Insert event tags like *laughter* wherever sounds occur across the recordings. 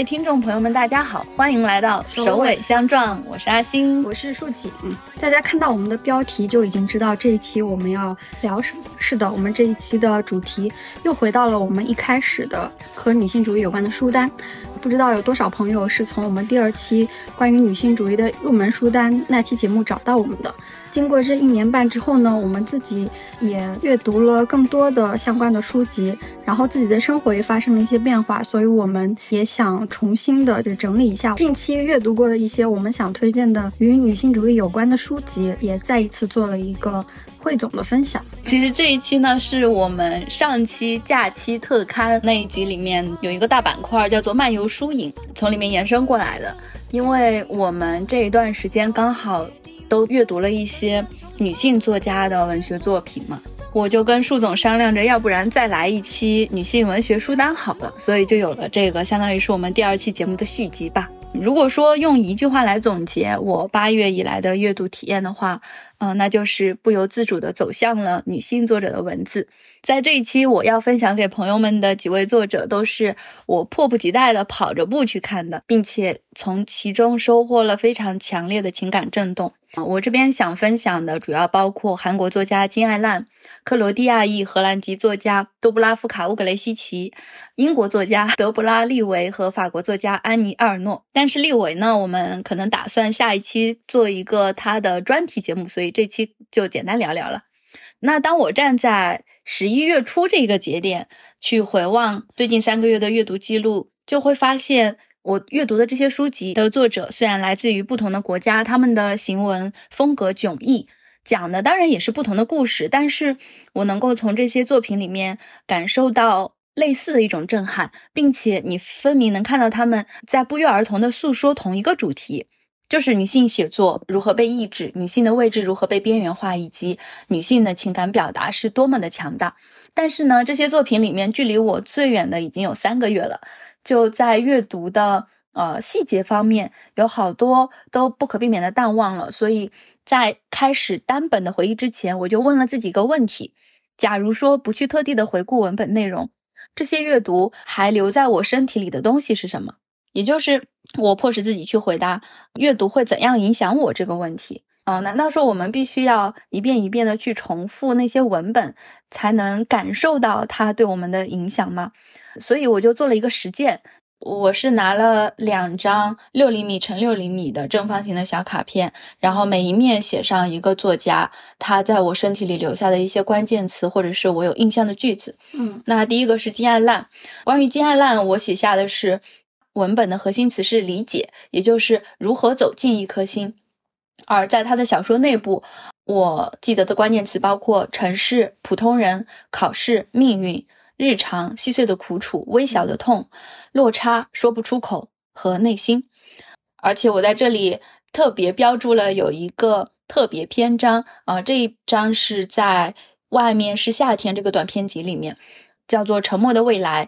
各位听众朋友们，大家好，欢迎来到首尾相撞，我是阿星，我是树锦。嗯，大家看到我们的标题就已经知道这一期我们要聊什么。是的，我们这一期的主题又回到了我们一开始的和女性主义有关的书单。不知道有多少朋友是从我们第二期关于女性主义的入门书单那期节目找到我们的。经过这一年半之后呢，我们自己也阅读了更多的相关的书籍，然后自己的生活也发生了一些变化，所以我们也想重新的就整理一下近期阅读过的一些我们想推荐的与女性主义有关的书籍，也再一次做了一个。汇总的分享，其实这一期呢是我们上期假期特刊那一集里面有一个大板块叫做漫游书影，从里面延伸过来的。因为我们这一段时间刚好都阅读了一些女性作家的文学作品嘛，我就跟树总商量着，要不然再来一期女性文学书单好了，所以就有了这个，相当于是我们第二期节目的续集吧。如果说用一句话来总结我八月以来的阅读体验的话，嗯，那就是不由自主地走向了女性作者的文字。在这一期，我要分享给朋友们的几位作者，都是我迫不及待地跑着步去看的，并且从其中收获了非常强烈的情感震动。啊我这边想分享的主要包括韩国作家金爱烂、克罗地亚裔荷兰籍作家多布拉夫卡乌格雷西奇、英国作家德布拉利维和法国作家安妮阿尔诺。但是利维呢，我们可能打算下一期做一个他的专题节目，所以这期就简单聊聊了。那当我站在十一月初这个节点去回望最近三个月的阅读记录，就会发现。我阅读的这些书籍的作者虽然来自于不同的国家，他们的行文风格迥异，讲的当然也是不同的故事，但是我能够从这些作品里面感受到类似的一种震撼，并且你分明能看到他们在不约而同的诉说同一个主题，就是女性写作如何被抑制，女性的位置如何被边缘化，以及女性的情感表达是多么的强大。但是呢，这些作品里面距离我最远的已经有三个月了。就在阅读的呃细节方面，有好多都不可避免的淡忘了。所以在开始单本的回忆之前，我就问了自己一个问题：假如说不去特地的回顾文本内容，这些阅读还留在我身体里的东西是什么？也就是我迫使自己去回答阅读会怎样影响我这个问题。啊，难道说我们必须要一遍一遍的去重复那些文本，才能感受到它对我们的影响吗？所以我就做了一个实践，我是拿了两张六厘米乘六厘米的正方形的小卡片，然后每一面写上一个作家他在我身体里留下的一些关键词，或者是我有印象的句子。嗯，那第一个是金爱烂，关于金爱烂，我写下的是文本的核心词是理解，也就是如何走进一颗心。而在他的小说内部，我记得的关键词包括城市、普通人、考试、命运。日常细碎的苦楚、微小的痛、落差说不出口和内心，而且我在这里特别标注了有一个特别篇章啊，这一章是在外面是夏天这个短篇集里面，叫做《沉默的未来》。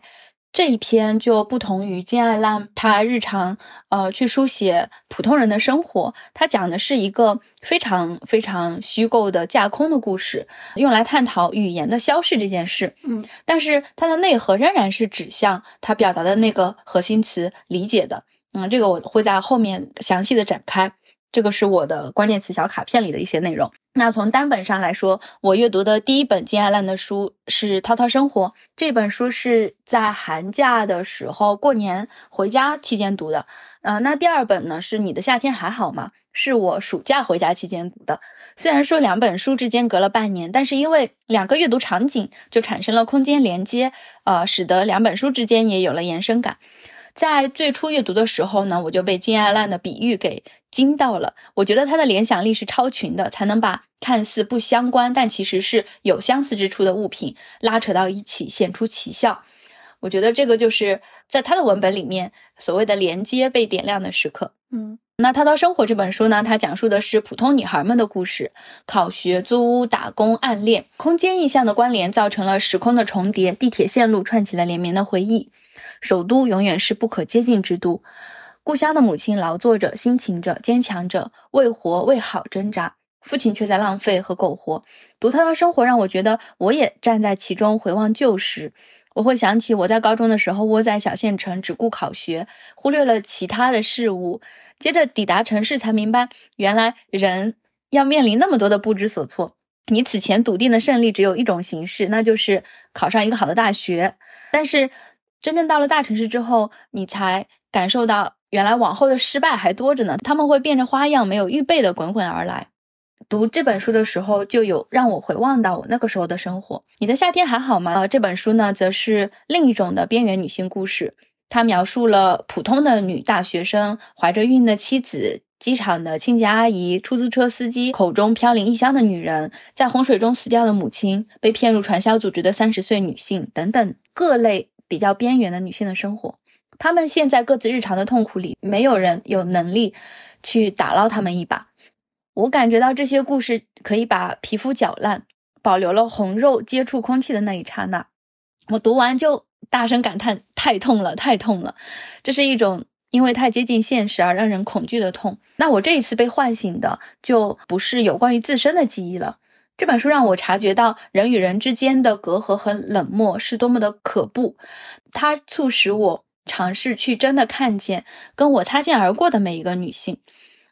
这一篇就不同于金爱烂，他日常呃去书写普通人的生活，他讲的是一个非常非常虚构的架空的故事，用来探讨语言的消逝这件事。嗯，但是它的内核仍然是指向他表达的那个核心词理解的。嗯，这个我会在后面详细的展开。这个是我的关键词小卡片里的一些内容。那从单本上来说，我阅读的第一本金爱烂的书是《涛涛生活》。这本书是在寒假的时候过年回家期间读的。呃，那第二本呢是《你的夏天还好吗》？是我暑假回家期间读的。虽然说两本书之间隔了半年，但是因为两个阅读场景就产生了空间连接，呃，使得两本书之间也有了延伸感。在最初阅读的时候呢，我就被金爱烂的比喻给。惊到了，我觉得他的联想力是超群的，才能把看似不相关但其实是有相似之处的物品拉扯到一起，显出奇效。我觉得这个就是在他的文本里面所谓的连接被点亮的时刻。嗯，那《滔滔生活》这本书呢，它讲述的是普通女孩们的故事，考学、租屋、打工、暗恋，空间意象的关联造成了时空的重叠，地铁线路串起了连绵的回忆。首都永远是不可接近之都。故乡的母亲劳作着，辛勤着，坚强着，为活为好挣扎。父亲却在浪费和苟活。独特的生活，让我觉得我也站在其中，回望旧时。我会想起我在高中的时候，窝在小县城，只顾考学，忽略了其他的事物。接着抵达城市，才明白原来人要面临那么多的不知所措。你此前笃定的胜利只有一种形式，那就是考上一个好的大学。但是真正到了大城市之后，你才感受到原来往后的失败还多着呢。他们会变着花样、没有预备的滚滚而来。读这本书的时候，就有让我回望到我那个时候的生活。你的夏天还好吗？呃，这本书呢，则是另一种的边缘女性故事。它描述了普通的女大学生怀着孕的妻子、机场的清洁阿姨、出租车司机口中飘零异乡的女人、在洪水中死掉的母亲、被骗入传销组织的三十岁女性等等各类比较边缘的女性的生活。他们陷在各自日常的痛苦里，没有人有能力去打捞他们一把。我感觉到这些故事可以把皮肤搅烂，保留了红肉接触空气的那一刹那。我读完就大声感叹：太痛了，太痛了！这是一种因为太接近现实而让人恐惧的痛。那我这一次被唤醒的就不是有关于自身的记忆了。这本书让我察觉到人与人之间的隔阂和冷漠是多么的可怖。它促使我尝试去真的看见跟我擦肩而过的每一个女性。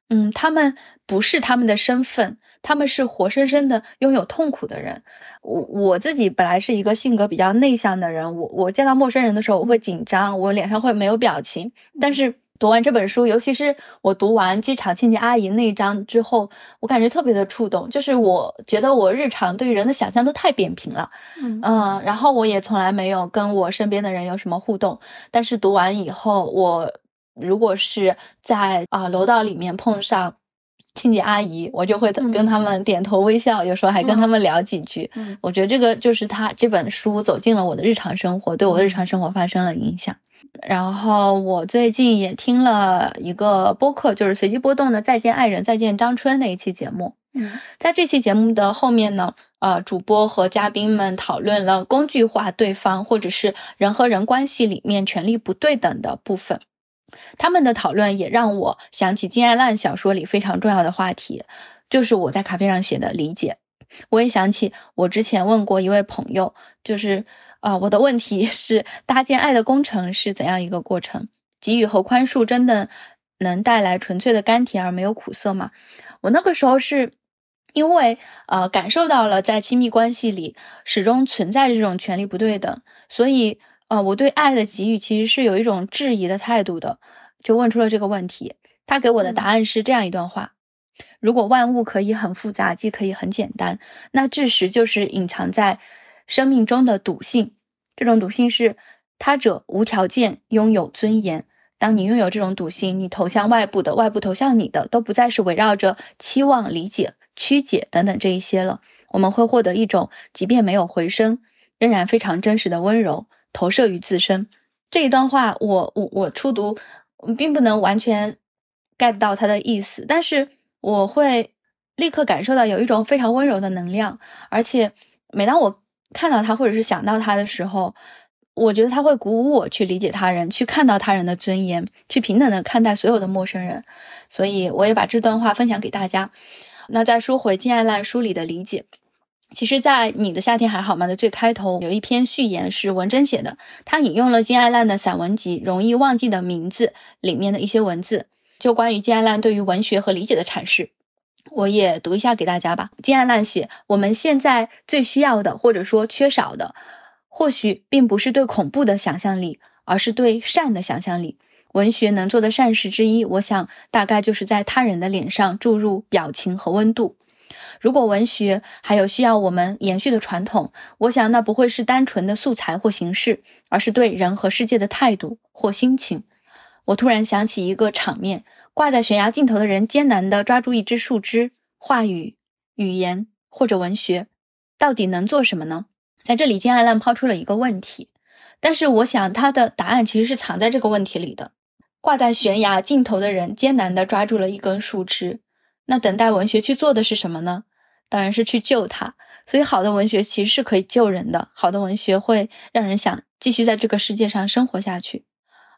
嗯，她们。不是她们的身份，她们是活生生的拥有痛苦的人。我我自己本来是一个性格比较内向的人，我我见到陌生人的时候我会紧张，我脸上会没有表情。但是读完这本书，尤其是我读完机场清洁阿姨那一章之后，我感觉特别的触动。就是我觉得我日常对于人的想象都太扁平了，嗯，然后我也从来没有跟我身边的人有什么互动。但是读完以后，我如果是在啊楼道里面碰上。清洁阿姨，我就会跟他们点头微笑，有时候还跟他们聊几句。我觉得这个就是他这本书走进了我的日常生活，对我的日常生活发生了影响。然后我最近也听了一个播客，就是随机波动的《再见爱人，再见张春》那一期节目。嗯，在这期节目的后面呢，呃，主播和嘉宾们讨论了工具化对方或者是人和人关系里面权力不对等的部分。他们的讨论也让我想起金爱烂小说里非常重要的话题，就是我在咖啡上写的理解。我也想起我之前问过一位朋友，就是啊，我的问题 *laughs* 是搭建爱的工程是怎样一个过程？给予和宽恕真的能带来纯粹的甘甜而没有苦涩吗？我那个时候是因为呃感受到了在亲密关系里始终存在这种权力不对等，所以。呃，我对爱的给予其实是有一种质疑的态度的，就问出了这个问题。他给我的答案是这样一段话：如果万物可以很复杂，既可以很简单，那智识就是隐藏在生命中的笃信。这种笃信是他者无条件拥有尊严。当你拥有这种笃信，你投向外部的，外部投向你的，都不再是围绕着期望、理解、曲解等等这一些了。我们会获得一种，即便没有回声，仍然非常真实的温柔。投射于自身这一段话，我我我初读并不能完全 get 到它的意思，但是我会立刻感受到有一种非常温柔的能量，而且每当我看到他或者是想到他的时候，我觉得他会鼓舞我去理解他人，去看到他人的尊严，去平等的看待所有的陌生人。所以我也把这段话分享给大家。那再说回金爱烂书里的理解。其实，在你的夏天还好吗的最开头有一篇序言是文珍写的，他引用了金爱烂的散文集《容易忘记的名字》里面的一些文字，就关于金爱烂对于文学和理解的阐释，我也读一下给大家吧。金爱烂写：我们现在最需要的，或者说缺少的，或许并不是对恐怖的想象力，而是对善的想象力。文学能做的善事之一，我想大概就是在他人的脸上注入表情和温度。如果文学还有需要我们延续的传统，我想那不会是单纯的素材或形式，而是对人和世界的态度或心情。我突然想起一个场面：挂在悬崖尽头的人艰难地抓住一只树枝。话语、语言或者文学，到底能做什么呢？在这里，金爱烂抛出了一个问题，但是我想他的答案其实是藏在这个问题里的。挂在悬崖尽头的人艰难地抓住了一根树枝。那等待文学去做的是什么呢？当然是去救他。所以，好的文学其实是可以救人的。好的文学会让人想继续在这个世界上生活下去。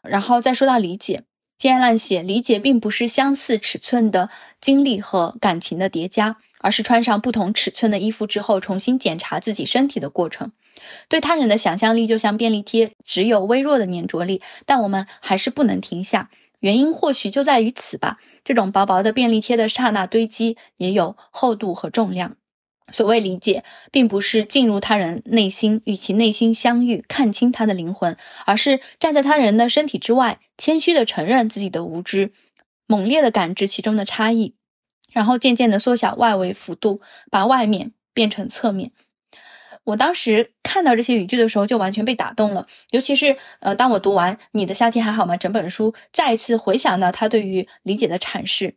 然后再说到理解，金爱烂写理解并不是相似尺寸的经历和感情的叠加，而是穿上不同尺寸的衣服之后，重新检查自己身体的过程。对他人的想象力就像便利贴，只有微弱的粘着力，但我们还是不能停下。原因或许就在于此吧。这种薄薄的便利贴的刹那堆积，也有厚度和重量。所谓理解，并不是进入他人内心与其内心相遇，看清他的灵魂，而是站在他人的身体之外，谦虚的承认自己的无知，猛烈的感知其中的差异，然后渐渐的缩小外围幅度，把外面变成侧面。我当时看到这些语句的时候，就完全被打动了。尤其是呃，当我读完《你的夏天还好吗》整本书，再一次回想到他对于理解的阐释。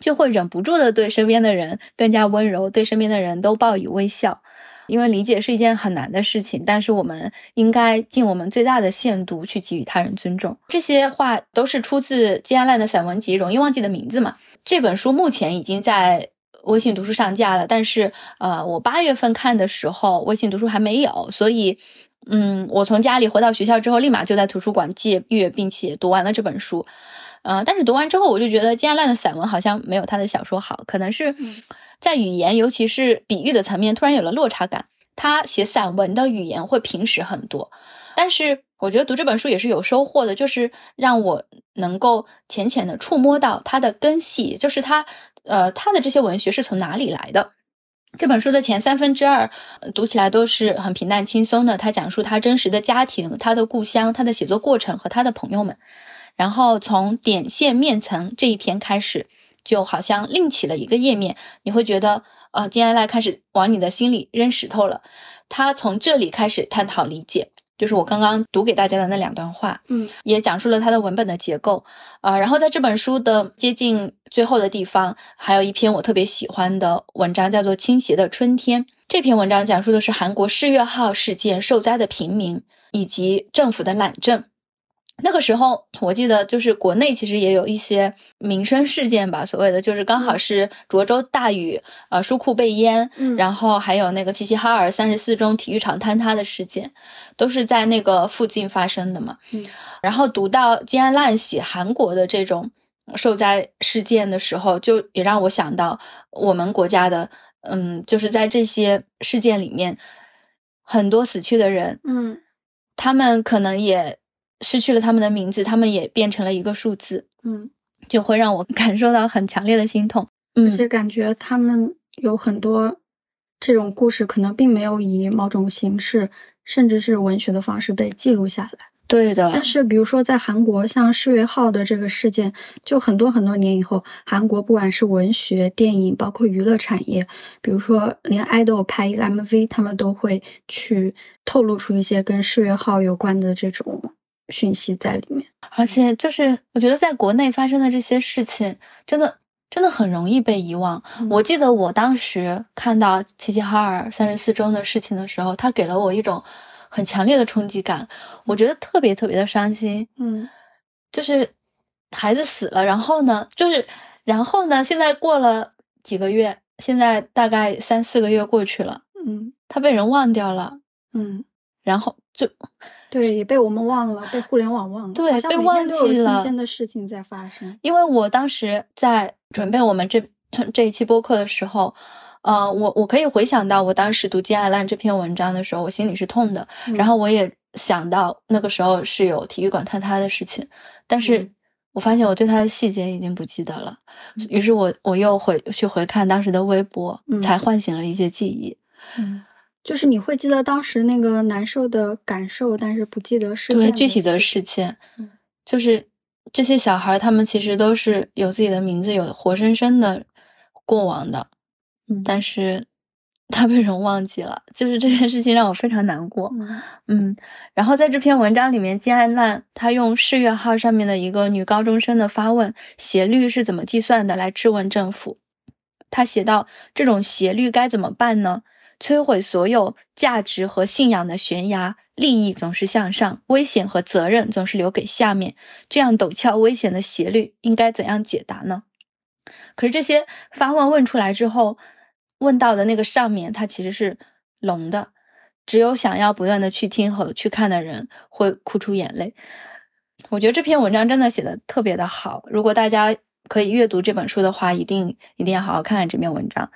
就会忍不住的对身边的人更加温柔，对身边的人都报以微笑，因为理解是一件很难的事情，但是我们应该尽我们最大的限度去给予他人尊重。这些话都是出自金安烂的散文集《容易忘记的名字》嘛？这本书目前已经在微信读书上架了，但是呃，我八月份看的时候，微信读书还没有，所以嗯，我从家里回到学校之后，立马就在图书馆借阅，并且读完了这本书。嗯，但是读完之后，我就觉得金爱烂的散文好像没有他的小说好，可能是在语言，尤其是比喻的层面，突然有了落差感。他写散文的语言会平实很多，但是我觉得读这本书也是有收获的，就是让我能够浅浅的触摸到他的根系，就是他，呃，他的这些文学是从哪里来的。这本书的前三分之二读起来都是很平淡轻松的，他讲述他真实的家庭、他的故乡、他的写作过程和他的朋友们。然后从点线面层这一篇开始，就好像另起了一个页面，你会觉得，呃，金爱赖开始往你的心里扔石头了。他从这里开始探讨理解，就是我刚刚读给大家的那两段话，嗯，也讲述了他的文本的结构，啊，然后在这本书的接近最后的地方，还有一篇我特别喜欢的文章，叫做《倾斜的春天》。这篇文章讲述的是韩国世越号事件受灾的平民以及政府的懒政。那个时候，我记得就是国内其实也有一些民生事件吧，所谓的就是刚好是涿州大雨，呃，书库被淹，嗯然后还有那个齐齐哈尔三十四中体育场坍塌的事件，都是在那个附近发生的嘛。嗯，然后读到金安烂写韩国的这种受灾事件的时候，就也让我想到我们国家的，嗯，就是在这些事件里面，很多死去的人，嗯，他们可能也。失去了他们的名字，他们也变成了一个数字，嗯，就会让我 *laughs* 感受到很强烈的心痛，嗯而且感觉他们有很多这种故事，可能并没有以某种形式，甚至是文学的方式被记录下来。对的，但是比如说在韩国，像世越号的这个事件，就很多很多年以后，韩国不管是文学、电影，包括娱乐产业，比如说连爱豆拍一个 MV，他们都会去透露出一些跟世越号有关的这种。讯息在里面，而且就是我觉得在国内发生的这些事情，真的真的很容易被遗忘。我记得我当时看到齐齐哈尔三十四中的事情的时候，他给了我一种很强烈的冲击感，我觉得特别特别的伤心。嗯，就是孩子死了，然后呢，就是然后呢，现在过了几个月，现在大概三四个月过去了，嗯，他被人忘掉了，嗯，然后就。对，也被我们忘了，被互联网忘了。对，被忘记了。新鲜的事情在发生。因为我当时在准备我们这这一期播客的时候，呃，我我可以回想到我当时读金爱烂这篇文章的时候，我心里是痛的。然后我也想到那个时候是有体育馆坍塌的事情，但是我发现我对他的细节已经不记得了。于是我我又回去回看当时的微博，才唤醒了一些记忆。嗯。就是你会记得当时那个难受的感受，但是不记得事对具体的事件。嗯，就是这些小孩，他们其实都是有自己的名字，有活生生的过往的。嗯，但是 *laughs* 他被人忘记了，就是这件事情让我非常难过。嗯，然后在这篇文章里面，金爱烂他用世越号上面的一个女高中生的发问斜率是怎么计算的来质问政府。他写到：这种斜率该怎么办呢？摧毁所有价值和信仰的悬崖，利益总是向上，危险和责任总是留给下面。这样陡峭危险的斜率应该怎样解答呢？可是这些发问问出来之后，问到的那个上面，它其实是聋的，只有想要不断的去听和去看的人会哭出眼泪。我觉得这篇文章真的写的特别的好。如果大家可以阅读这本书的话，一定一定要好好看看这篇文章。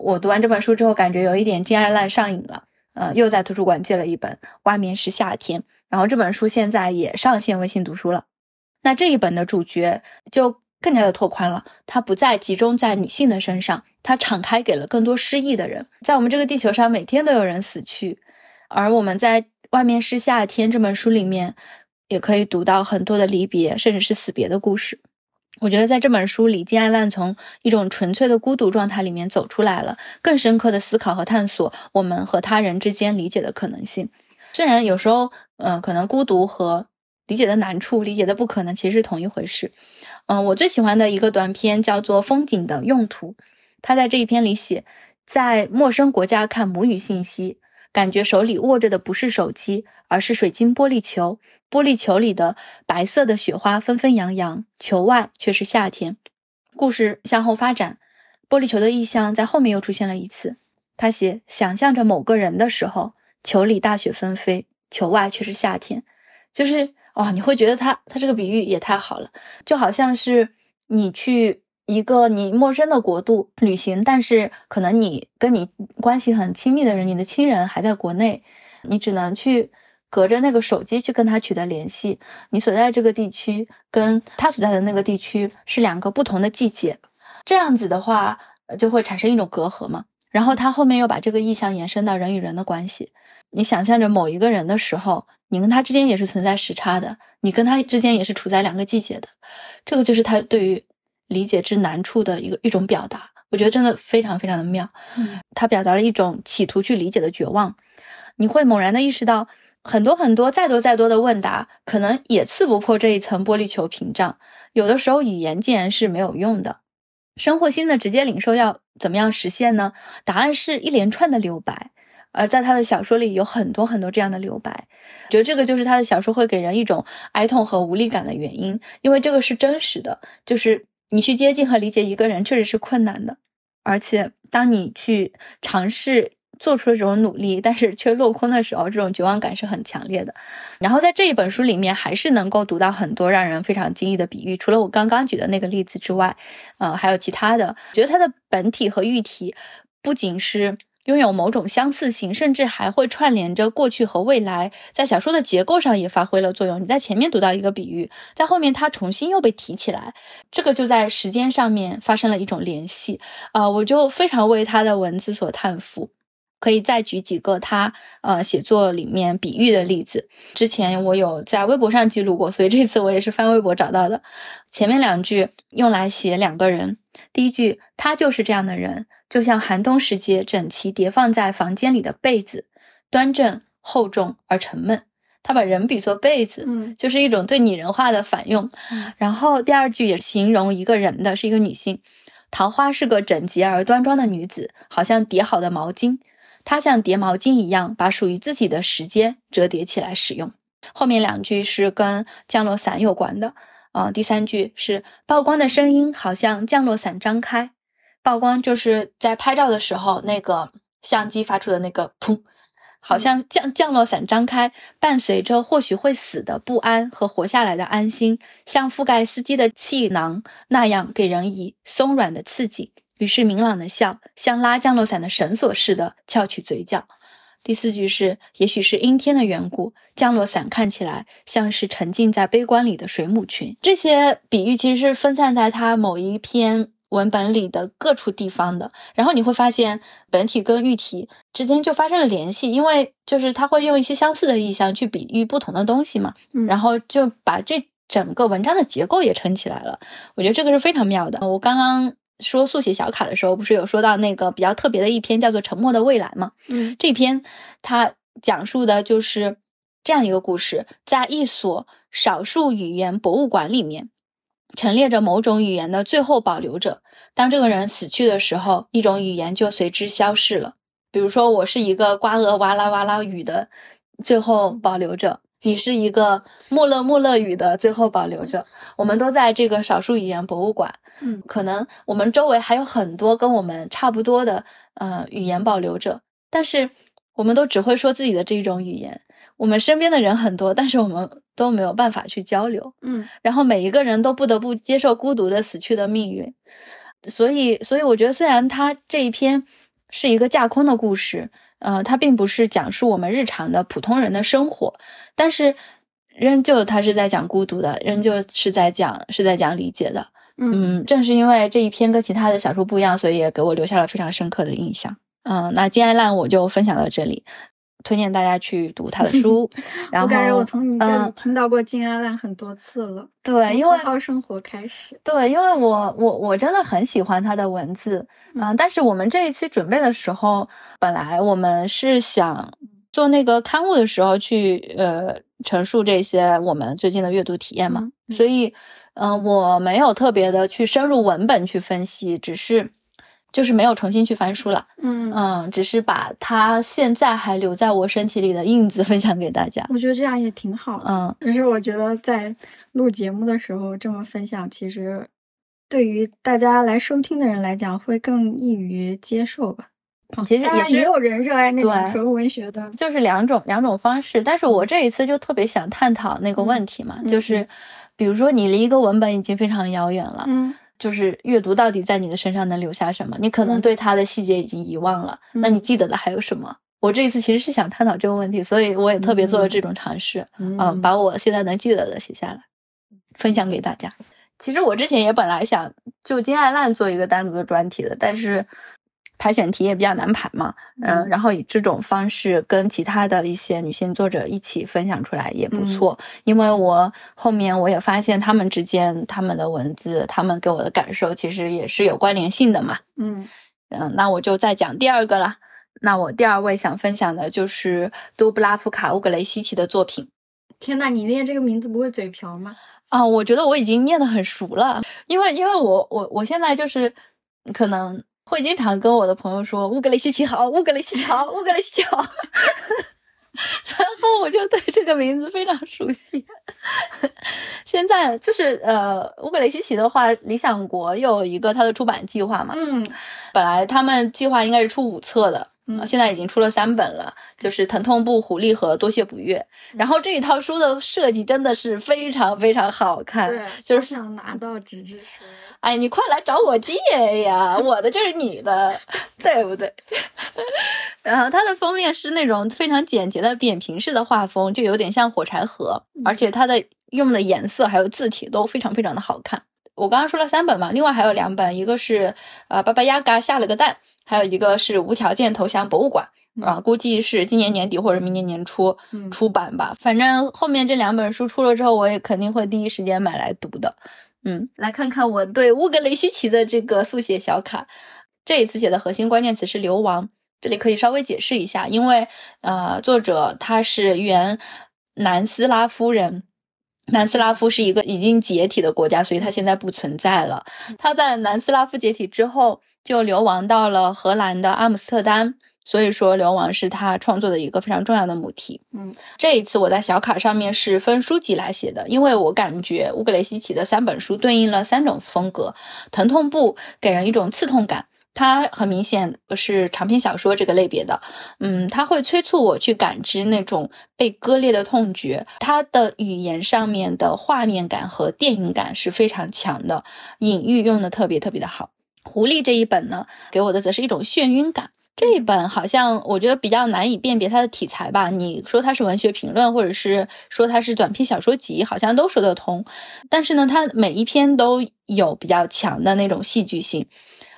我读完这本书之后，感觉有一点金爱烂上瘾了。呃，又在图书馆借了一本《外面是夏天》，然后这本书现在也上线微信读书了。那这一本的主角就更加的拓宽了，它不再集中在女性的身上，它敞开给了更多失意的人。在我们这个地球上，每天都有人死去，而我们在外面是夏天这本书里面，也可以读到很多的离别，甚至是死别的故事。我觉得在这本书里，金爱烂从一种纯粹的孤独状态里面走出来了，更深刻的思考和探索我们和他人之间理解的可能性。虽然有时候，嗯，可能孤独和理解的难处、理解的不可能其实是同一回事。嗯，我最喜欢的一个短篇叫做《风景的用途》，他在这一篇里写，在陌生国家看母语信息。感觉手里握着的不是手机，而是水晶玻璃球。玻璃球里的白色的雪花纷纷扬扬，球外却是夏天。故事向后发展，玻璃球的意象在后面又出现了一次。他写：想象着某个人的时候，球里大雪纷飞，球外却是夏天。就是哇，你会觉得他他这个比喻也太好了，就好像是你去。一个你陌生的国度旅行，但是可能你跟你关系很亲密的人，你的亲人还在国内，你只能去隔着那个手机去跟他取得联系。你所在这个地区跟他所在的那个地区是两个不同的季节，这样子的话就会产生一种隔阂嘛。然后他后面又把这个意象延伸到人与人的关系，你想象着某一个人的时候，你跟他之间也是存在时差的，你跟他之间也是处在两个季节的，这个就是他对于。理解之难处的一个一种表达，我觉得真的非常非常的妙。嗯，他表达了一种企图去理解的绝望。你会猛然的意识到，很多很多再多再多的问答，可能也刺不破这一层玻璃球屏障。有的时候，语言竟然是没有用的。生活新的直接领受要怎么样实现呢？答案是一连串的留白。而在他的小说里，有很多很多这样的留白。觉得这个就是他的小说会给人一种哀痛和无力感的原因，因为这个是真实的，就是。你去接近和理解一个人确实是困难的，而且当你去尝试做出了这种努力，但是却落空的时候，这种绝望感是很强烈的。然后在这一本书里面，还是能够读到很多让人非常惊异的比喻。除了我刚刚举的那个例子之外，呃，还有其他的。觉得它的本体和喻体不仅是。拥有某种相似性，甚至还会串联着过去和未来，在小说的结构上也发挥了作用。你在前面读到一个比喻，在后面它重新又被提起来，这个就在时间上面发生了一种联系啊！我就非常为他的文字所叹服。可以再举几个他呃写作里面比喻的例子。之前我有在微博上记录过，所以这次我也是翻微博找到的。前面两句用来写两个人，第一句他就是这样的人。就像寒冬时节整齐叠放在房间里的被子，端正、厚重而沉闷。他把人比作被子，嗯，就是一种对拟人化的反用。然后第二句也形容一个人的是一个女性，桃花是个整洁而端庄的女子，好像叠好的毛巾。她像叠毛巾一样，把属于自己的时间折叠起来使用。后面两句是跟降落伞有关的啊。第三句是曝光的声音，好像降落伞张开。曝光就是在拍照的时候，那个相机发出的那个砰，好像降降落伞张开，伴随着或许会死的不安和活下来的安心，像覆盖司机的气囊那样，给人以松软的刺激。于是明朗的笑，像拉降落伞的绳索似的翘起嘴角。第四句是，也许是阴天的缘故，降落伞看起来像是沉浸在悲观里的水母群。这些比喻其实是分散在他某一篇。文本里的各处地方的，然后你会发现本体跟喻体之间就发生了联系，因为就是他会用一些相似的意象去比喻不同的东西嘛，然后就把这整个文章的结构也撑起来了。我觉得这个是非常妙的。我刚刚说速写小卡的时候，不是有说到那个比较特别的一篇叫做《沉默的未来》吗？嗯，这篇它讲述的就是这样一个故事，在一所少数语言博物馆里面。陈列着某种语言的最后保留者。当这个人死去的时候，一种语言就随之消逝了。比如说，我是一个刮鹅哇啦哇啦语的最后保留者，你是一个穆勒穆勒语的最后保留者。我们都在这个少数语言博物馆。嗯，可能我们周围还有很多跟我们差不多的呃语言保留者，但是。我们都只会说自己的这一种语言。我们身边的人很多，但是我们都没有办法去交流。嗯，然后每一个人都不得不接受孤独的死去的命运。所以，所以我觉得，虽然他这一篇是一个架空的故事，呃，它并不是讲述我们日常的普通人的生活，但是仍旧他是在讲孤独的，仍旧是在讲是在讲理解的。嗯，正是因为这一篇跟其他的小说不一样，所以也给我留下了非常深刻的印象。嗯，那金爱烂我就分享到这里。推荐大家去读他的 *laughs* 书，*laughs* 然后我感觉我从你这里听到过金阿烂很多次了。对，因为好生活开始。对，因为我我我真的很喜欢他的文字嗯，但是我们这一期准备的时候，本来我们是想做那个刊物的时候去呃陈述这些我们最近的阅读体验嘛，所以嗯，我没有特别的去深入文本去分析，只是。就是没有重新去翻书了，嗯嗯，只是把他现在还留在我身体里的印子分享给大家。我觉得这样也挺好，嗯。可是我觉得在录节目的时候这么分享，其实对于大家来收听的人来讲会更易于接受吧。其实也是也有人热爱那种纯文学的，就是两种两种方式。但是我这一次就特别想探讨那个问题嘛，就是比如说你离一个文本已经非常遥远了，嗯。就是阅读到底在你的身上能留下什么？你可能对它的细节已经遗忘了，那你记得的还有什么？我这一次其实是想探讨这个问题，所以我也特别做了这种尝试，嗯，把我现在能记得的写下来，分享给大家。其实我之前也本来想就金爱烂做一个单独的专题的，但是。排选题也比较难排嘛，嗯，然后以这种方式跟其他的一些女性作者一起分享出来也不错，因为我后面我也发现他们之间他们的文字，他们给我的感受其实也是有关联性的嘛，嗯嗯，那我就再讲第二个了。那我第二位想分享的就是杜布拉夫卡乌格雷西奇的作品。天呐，你念这个名字不会嘴瓢吗？啊，我觉得我已经念得很熟了，因为因为我我我现在就是可能。会经常跟我的朋友说乌格雷西奇好，乌格雷西奇好，乌格雷西奇好，*laughs* 然后我就对这个名字非常熟悉。*laughs* 现在就是呃，乌格雷西奇的话，理想国有一个他的出版计划嘛，嗯，本来他们计划应该是出五册的。现在已经出了三本了，就是《疼痛部狐狸》和《多谢不悦》。然后这一套书的设计真的是非常非常好看，对，就是想拿到纸质书。哎，你快来找我借呀！我的就是你的，*laughs* 对不对？*laughs* 然后它的封面是那种非常简洁的扁平式的画风，就有点像火柴盒，而且它的用的颜色还有字体都非常非常的好看。我刚刚说了三本嘛，另外还有两本，一个是呃巴巴亚嘎下了个蛋。还有一个是无条件投降博物馆啊，估计是今年年底或者明年年初出版吧。反正后面这两本书出了之后，我也肯定会第一时间买来读的。嗯，来看看我对乌格雷西奇的这个速写小卡。这一次写的核心关键词是流亡，这里可以稍微解释一下，因为呃，作者他是原南斯拉夫人。南斯拉夫是一个已经解体的国家，所以它现在不存在了。他在南斯拉夫解体之后，就流亡到了荷兰的阿姆斯特丹。所以说，流亡是他创作的一个非常重要的母题。嗯，这一次我在小卡上面是分书籍来写的，因为我感觉乌格雷西奇的三本书对应了三种风格：疼痛部给人一种刺痛感。它很明显是长篇小说这个类别的，嗯，它会催促我去感知那种被割裂的痛觉。它的语言上面的画面感和电影感是非常强的，隐喻用的特别特别的好。狐狸这一本呢，给我的则是一种眩晕感。这一本好像我觉得比较难以辨别它的题材吧？你说它是文学评论，或者是说它是短篇小说集，好像都说得通。但是呢，它每一篇都有比较强的那种戏剧性。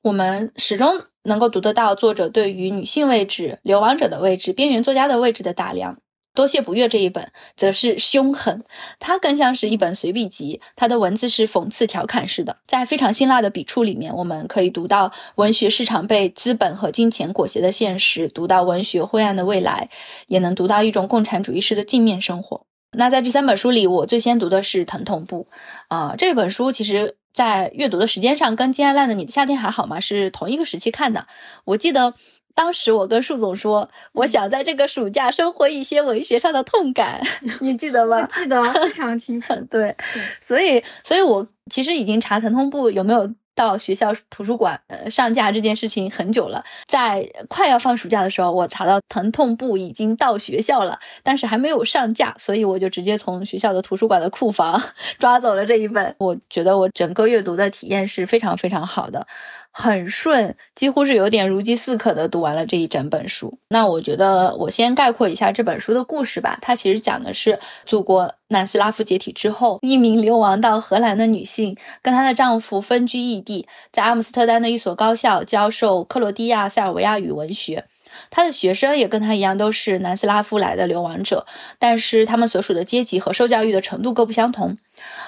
我们始终能够读得到作者对于女性位置、流亡者的位置、边缘作家的位置的打量。多谢不悦这一本则是凶狠，它更像是一本随笔集，它的文字是讽刺调侃式的，在非常辛辣的笔触里面，我们可以读到文学市场被资本和金钱裹挟的现实，读到文学灰暗的未来，也能读到一种共产主义式的镜面生活。那在这三本书里，我最先读的是《疼痛部》啊，这本书其实。在阅读的时间上，跟《金爱烂的你的夏天还好吗》是同一个时期看的。我记得当时我跟树总说，我想在这个暑假收获一些文学上的痛感，*laughs* 你记得吗？记得非常清楚。*laughs* 对，所以，所以我其实已经查疼痛部有没有到学校图书馆呃上架这件事情很久了，在快要放暑假的时候，我查到《疼痛部》已经到学校了，但是还没有上架，所以我就直接从学校的图书馆的库房 *laughs* 抓走了这一本。我觉得我整个阅读的体验是非常非常好的。很顺，几乎是有点如饥似渴的读完了这一整本书。那我觉得我先概括一下这本书的故事吧。它其实讲的是祖国南斯拉夫解体之后，一名流亡到荷兰的女性跟她的丈夫分居异地，在阿姆斯特丹的一所高校教授克罗地亚塞尔维亚语文学。她的学生也跟她一样，都是南斯拉夫来的流亡者，但是他们所属的阶级和受教育的程度各不相同。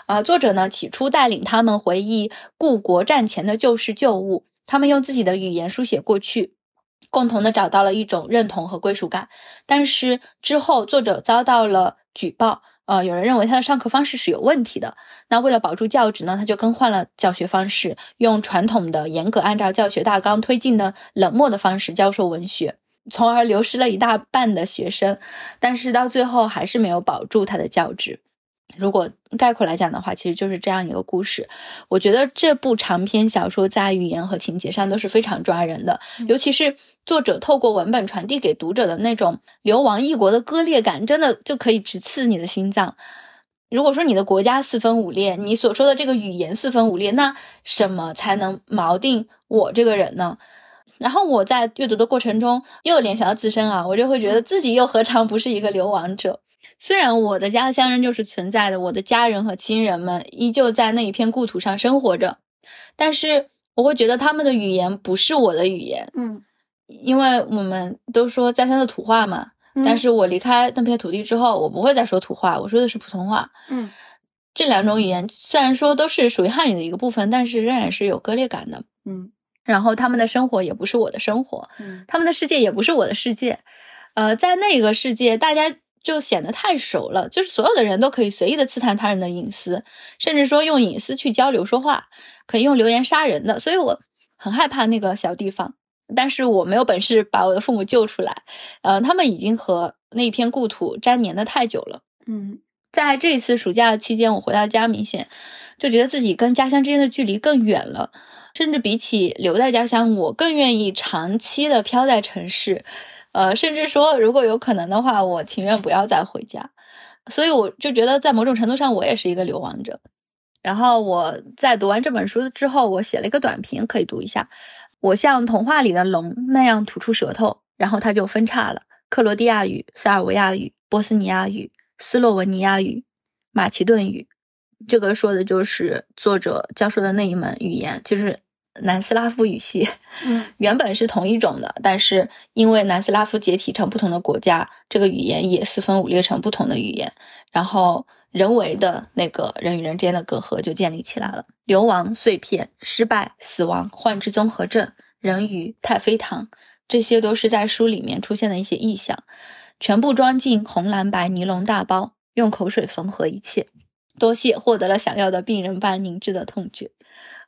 啊，作者呢起初带领他们回忆故国战前的旧事旧物，他们用自己的语言书写过去，共同的找到了一种认同和归属感。但是之后作者遭到了举报，呃，有人认为他的上课方式是有问题的。那为了保住教职呢，他就更换了教学方式，用传统的严格按照教学大纲推进的冷漠的方式教授文学，从而流失了一大半的学生。但是到最后还是没有保住他的教职。如果概括来讲的话，其实就是这样一个故事。我觉得这部长篇小说在语言和情节上都是非常抓人的，尤其是作者透过文本传递给读者的那种流亡异国的割裂感，真的就可以直刺你的心脏。如果说你的国家四分五裂，你所说的这个语言四分五裂，那什么才能锚定我这个人呢？然后我在阅读的过程中又联想到自身啊，我就会觉得自己又何尝不是一个流亡者？虽然我的家乡仍旧是存在的，我的家人和亲人们依旧在那一片故土上生活着，但是我会觉得他们的语言不是我的语言，嗯，因为我们都说家乡的土话嘛，但是我离开那片土地之后，我不会再说土话，我说的是普通话，嗯，这两种语言虽然说都是属于汉语的一个部分，但是仍然是有割裂感的，嗯，然后他们的生活也不是我的生活，嗯，他们的世界也不是我的世界，呃，在那个世界，大家。就显得太熟了，就是所有的人都可以随意的刺探他人的隐私，甚至说用隐私去交流说话，可以用留言杀人的。所以我很害怕那个小地方，但是我没有本事把我的父母救出来。呃，他们已经和那片故土粘黏的太久了。嗯，在这一次暑假期间，我回到家，明显就觉得自己跟家乡之间的距离更远了，甚至比起留在家乡，我更愿意长期的飘在城市。呃，甚至说，如果有可能的话，我情愿不要再回家。所以我就觉得，在某种程度上，我也是一个流亡者。然后我在读完这本书之后，我写了一个短评，可以读一下。我像童话里的龙那样吐出舌头，然后它就分叉了。克罗地亚语、塞尔维亚语、波斯尼亚语、斯洛文尼亚语、马其顿语，这个说的就是作者教授的那一门语言，就是。南斯拉夫语系，嗯，*laughs* 原本是同一种的，但是因为南斯拉夫解体成不同的国家，这个语言也四分五裂成不同的语言，然后人为的那个人与人之间的隔阂就建立起来了。流亡、碎片、失败、死亡、幻肢综合症、人鱼、太妃糖，这些都是在书里面出现的一些意象，全部装进红蓝白尼龙大包，用口水缝合一切。多谢获得了想要的病人般凝滞的痛觉。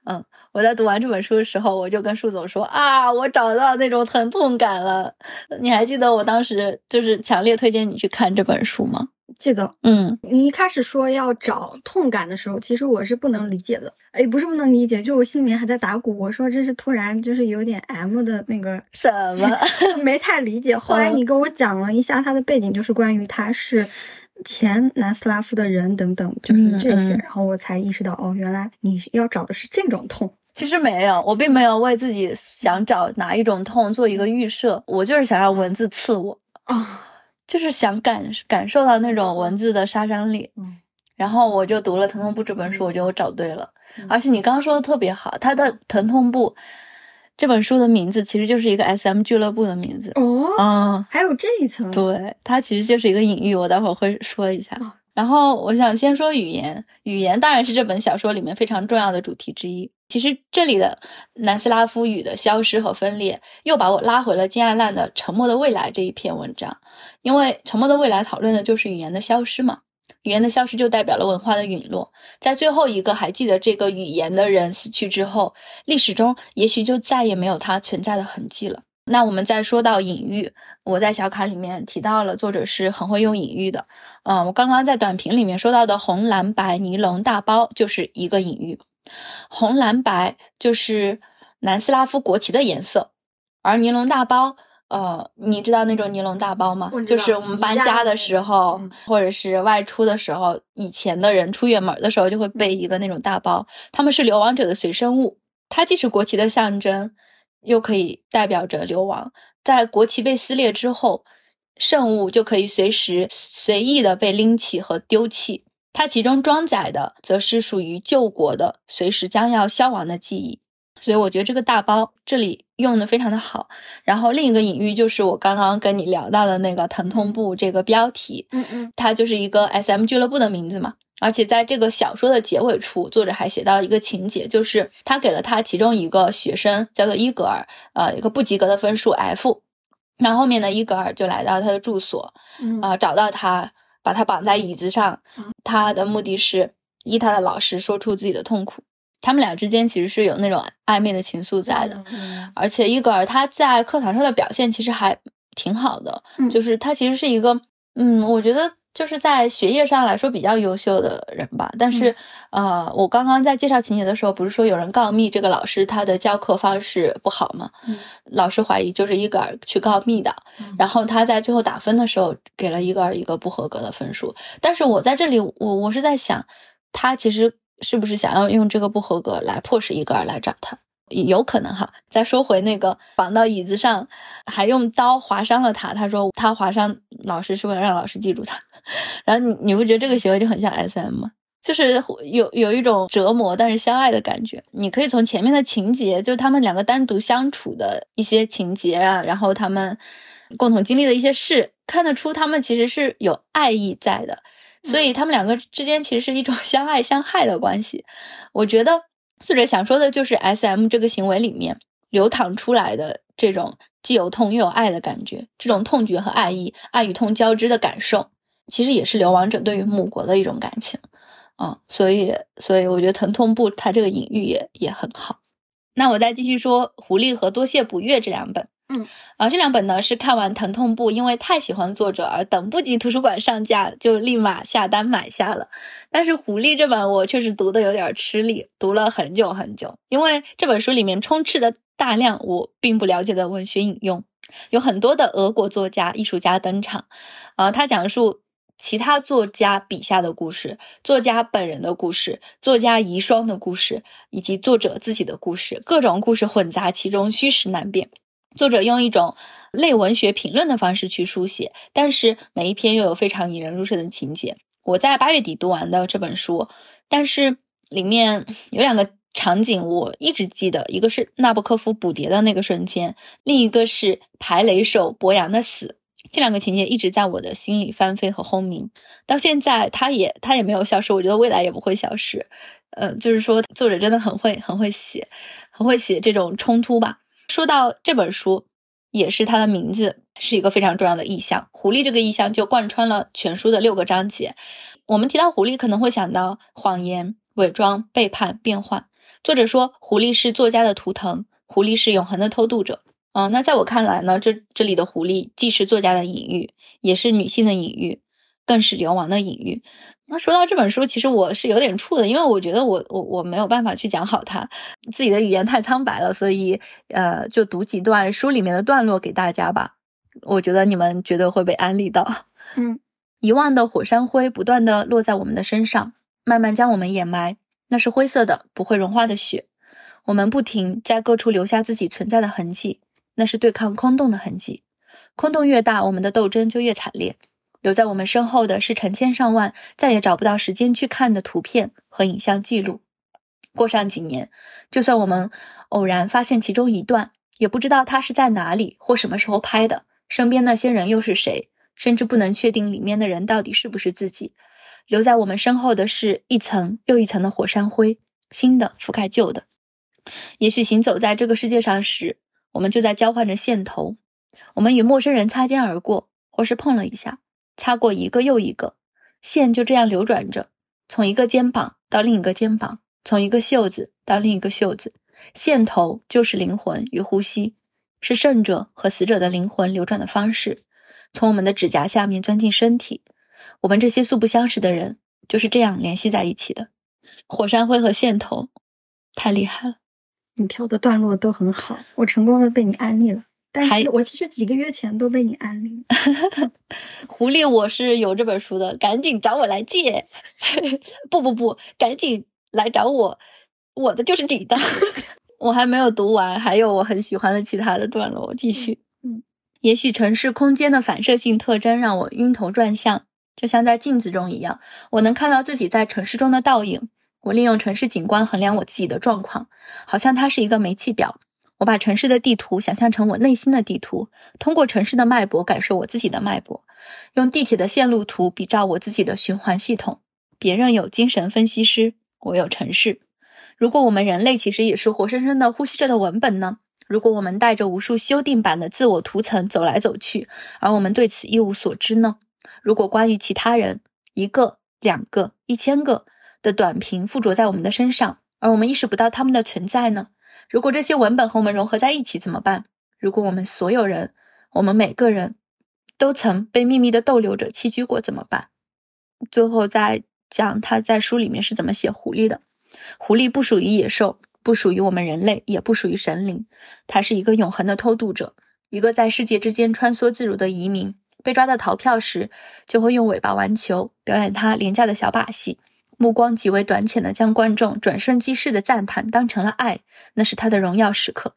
嗯，我在读完这本书的时候，我就跟树总说啊，我找到那种疼痛感了。你还记得我当时就是强烈推荐你去看这本书吗？记得。嗯，你一开始说要找痛感的时候，其实我是不能理解的。哎，不是不能理解，就我心里面还在打鼓。我说这是突然就是有点 M 的那个什么，*laughs* 没太理解。后来你跟我讲了一下他的背景，就是关于他是。前南斯拉夫的人等等，就是这些，然后我才意识到，哦，原来你要找的是这种痛。其实没有，我并没有为自己想找哪一种痛做一个预设，我就是想让文字刺我啊，就是想感感受到那种文字的杀伤力。嗯，然后我就读了《疼痛部》这本书，我觉得我找对了。而且你刚刚说的特别好，它的《疼痛部》。这本书的名字其实就是一个 S M 俱乐部的名字哦，嗯，还有这一层，对，它其实就是一个隐喻，我待会儿会说一下。然后我想先说语言，语言当然是这本小说里面非常重要的主题之一。其实这里的南斯拉夫语的消失和分裂，又把我拉回了金爱烂的《沉默的未来》这一篇文章，因为《沉默的未来》讨论的就是语言的消失嘛。语言的消失就代表了文化的陨落，在最后一个还记得这个语言的人死去之后，历史中也许就再也没有它存在的痕迹了。那我们再说到隐喻，我在小卡里面提到了作者是很会用隐喻的。嗯，我刚刚在短评里面说到的红蓝白尼龙大包就是一个隐喻。红蓝白就是南斯拉夫国旗的颜色，而尼龙大包。呃，你知道那种尼龙大包吗？就是我们搬家的时候，或者是外出的时候，以前的人出远门的时候就会背一个那种大包。他们是流亡者的随身物，它既是国旗的象征，又可以代表着流亡。在国旗被撕裂之后，圣物就可以随时随意的被拎起和丢弃。它其中装载的，则是属于救国的，随时将要消亡的记忆。所以我觉得这个大包这里用的非常的好，然后另一个隐喻就是我刚刚跟你聊到的那个疼痛部这个标题，嗯嗯，它就是一个 S M 俱乐部的名字嘛，而且在这个小说的结尾处，作者还写到一个情节，就是他给了他其中一个学生叫做伊格尔，呃，一个不及格的分数 F，那后面呢，伊格尔就来到他的住所，啊，找到他，把他绑在椅子上，他的目的是依他的老师说出自己的痛苦。他们俩之间其实是有那种暧昧的情愫在的，而且伊格尔他在课堂上的表现其实还挺好的，就是他其实是一个，嗯，我觉得就是在学业上来说比较优秀的人吧。但是，呃，我刚刚在介绍情节的时候，不是说有人告密这个老师他的教课方式不好吗？老师怀疑就是伊格尔去告密的，然后他在最后打分的时候给了伊格尔一个不合格的分数。但是我在这里，我我是在想，他其实。是不是想要用这个不合格来迫使伊格尔来找他？有可能哈。再说回那个绑到椅子上，还用刀划伤了他。他说他划伤老师是为了让老师记住他。*laughs* 然后你你不觉得这个行为就很像 S M 吗？就是有有一种折磨但是相爱的感觉。你可以从前面的情节，就是他们两个单独相处的一些情节啊，然后他们共同经历的一些事，看得出他们其实是有爱意在的。所以他们两个之间其实是一种 *laughs* 相爱相害的关系。我觉得作者想说的就是 S M 这个行为里面流淌出来的这种既有痛又有爱的感觉，这种痛觉和爱意，爱与痛交织的感受，其实也是流亡者对于母国的一种感情啊。所以，所以我觉得疼痛部它这个隐喻也也很好。那我再继续说《狐狸和多谢补月》这两本。嗯，啊，这两本呢是看完《疼痛部》，因为太喜欢作者而等不及图书馆上架，就立马下单买下了。但是《狐狸》这本我确实读的有点吃力，读了很久很久，因为这本书里面充斥的大量我并不了解的文学引用，有很多的俄国作家、艺术家登场。啊，他讲述其他作家笔下的故事，作家本人的故事，作家遗孀的故事，以及作者自己的故事，各种故事混杂其中，虚实难辨。作者用一种类文学评论的方式去书写，但是每一篇又有非常引人入胜的情节。我在八月底读完的这本书，但是里面有两个场景我一直记得，一个是纳博科夫捕蝶的那个瞬间，另一个是排雷手博扬的死。这两个情节一直在我的心里翻飞和轰鸣，到现在它也它也没有消失，我觉得未来也不会消失。呃，就是说作者真的很会很会写，很会写这种冲突吧。说到这本书，也是它的名字是一个非常重要的意象。狐狸这个意象就贯穿了全书的六个章节。我们提到狐狸，可能会想到谎言、伪装、背叛、变换。作者说，狐狸是作家的图腾，狐狸是永恒的偷渡者。嗯，那在我看来呢，这这里的狐狸既是作家的隐喻，也是女性的隐喻，更是流亡的隐喻。那说到这本书，其实我是有点怵的，因为我觉得我我我没有办法去讲好它，自己的语言太苍白了，所以呃，就读几段书里面的段落给大家吧。我觉得你们绝对会被安利到。*laughs* 嗯，遗忘的火山灰不断的落在我们的身上，慢慢将我们掩埋。那是灰色的、不会融化的雪。我们不停在各处留下自己存在的痕迹，那是对抗空洞的痕迹。空洞越大，我们的斗争就越惨烈。留在我们身后的是成千上万再也找不到时间去看的图片和影像记录。过上几年，就算我们偶然发现其中一段，也不知道它是在哪里或什么时候拍的，身边那些人又是谁，甚至不能确定里面的人到底是不是自己。留在我们身后的是一层又一层的火山灰，新的覆盖旧的。也许行走在这个世界上时，我们就在交换着线头。我们与陌生人擦肩而过，或是碰了一下。擦过一个又一个线，就这样流转着，从一个肩膀到另一个肩膀，从一个袖子到另一个袖子。线头就是灵魂与呼吸，是胜者和死者的灵魂流转的方式，从我们的指甲下面钻进身体。我们这些素不相识的人就是这样联系在一起的。火山灰和线头，太厉害了！你挑的段落都很好，我成功的被你安利了。但是我其实几个月前都被你安利。*laughs* 狐狸，我是有这本书的，赶紧找我来借。*laughs* 不不不，赶紧来找我，我的就是你的。*laughs* 我还没有读完，还有我很喜欢的其他的段落，我继续。嗯，也许城市空间的反射性特征让我晕头转向，就像在镜子中一样，我能看到自己在城市中的倒影。我利用城市景观衡量我自己的状况，好像它是一个煤气表。我把城市的地图想象成我内心的地图，通过城市的脉搏感受我自己的脉搏，用地铁的线路图比照我自己的循环系统。别人有精神分析师，我有城市。如果我们人类其实也是活生生的呼吸着的文本呢？如果我们带着无数修订版的自我图层走来走去，而我们对此一无所知呢？如果关于其他人一个、两个、一千个。的短评附着在我们的身上，而我们意识不到他们的存在呢？如果这些文本和我们融合在一起怎么办？如果我们所有人，我们每个人都曾被秘密的逗留者栖居过怎么办？最后再讲他在书里面是怎么写狐狸的。狐狸不属于野兽，不属于我们人类，也不属于神灵，它是一个永恒的偷渡者，一个在世界之间穿梭自如的移民。被抓到逃票时，就会用尾巴玩球，表演他廉价的小把戏。目光极为短浅的将观众转瞬即逝的赞叹当成了爱，那是他的荣耀时刻。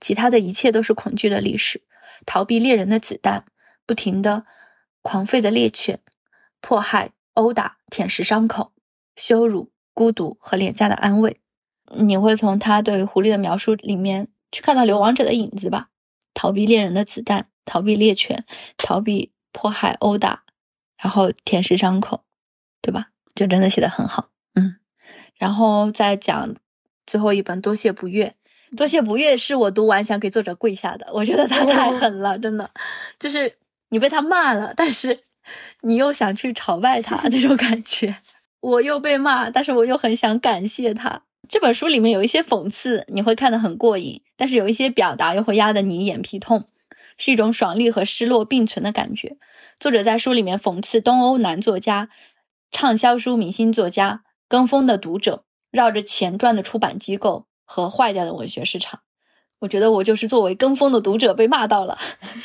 其他的一切都是恐惧的历史，逃避猎人的子弹，不停的狂吠的猎犬，迫害、殴打、舔舐伤口，羞辱、孤独和廉价的安慰。你会从他对狐狸的描述里面去看到流亡者的影子吧？逃避猎人的子弹，逃避猎犬，逃避迫害、殴打，然后舔舐伤口，对吧？就真的写的很好，嗯，然后再讲最后一本《多谢不悦》。《多谢不悦》是我读完想给作者跪下的，我觉得他太狠了，真的，就是你被他骂了，但是你又想去朝拜他 *laughs* 这种感觉。我又被骂，但是我又很想感谢他。这本书里面有一些讽刺，你会看得很过瘾，但是有一些表达又会压得你眼皮痛，是一种爽利和失落并存的感觉。作者在书里面讽刺东欧男作家。畅销书明星作家跟风的读者，绕着钱赚的出版机构和坏掉的文学市场，我觉得我就是作为跟风的读者被骂到了。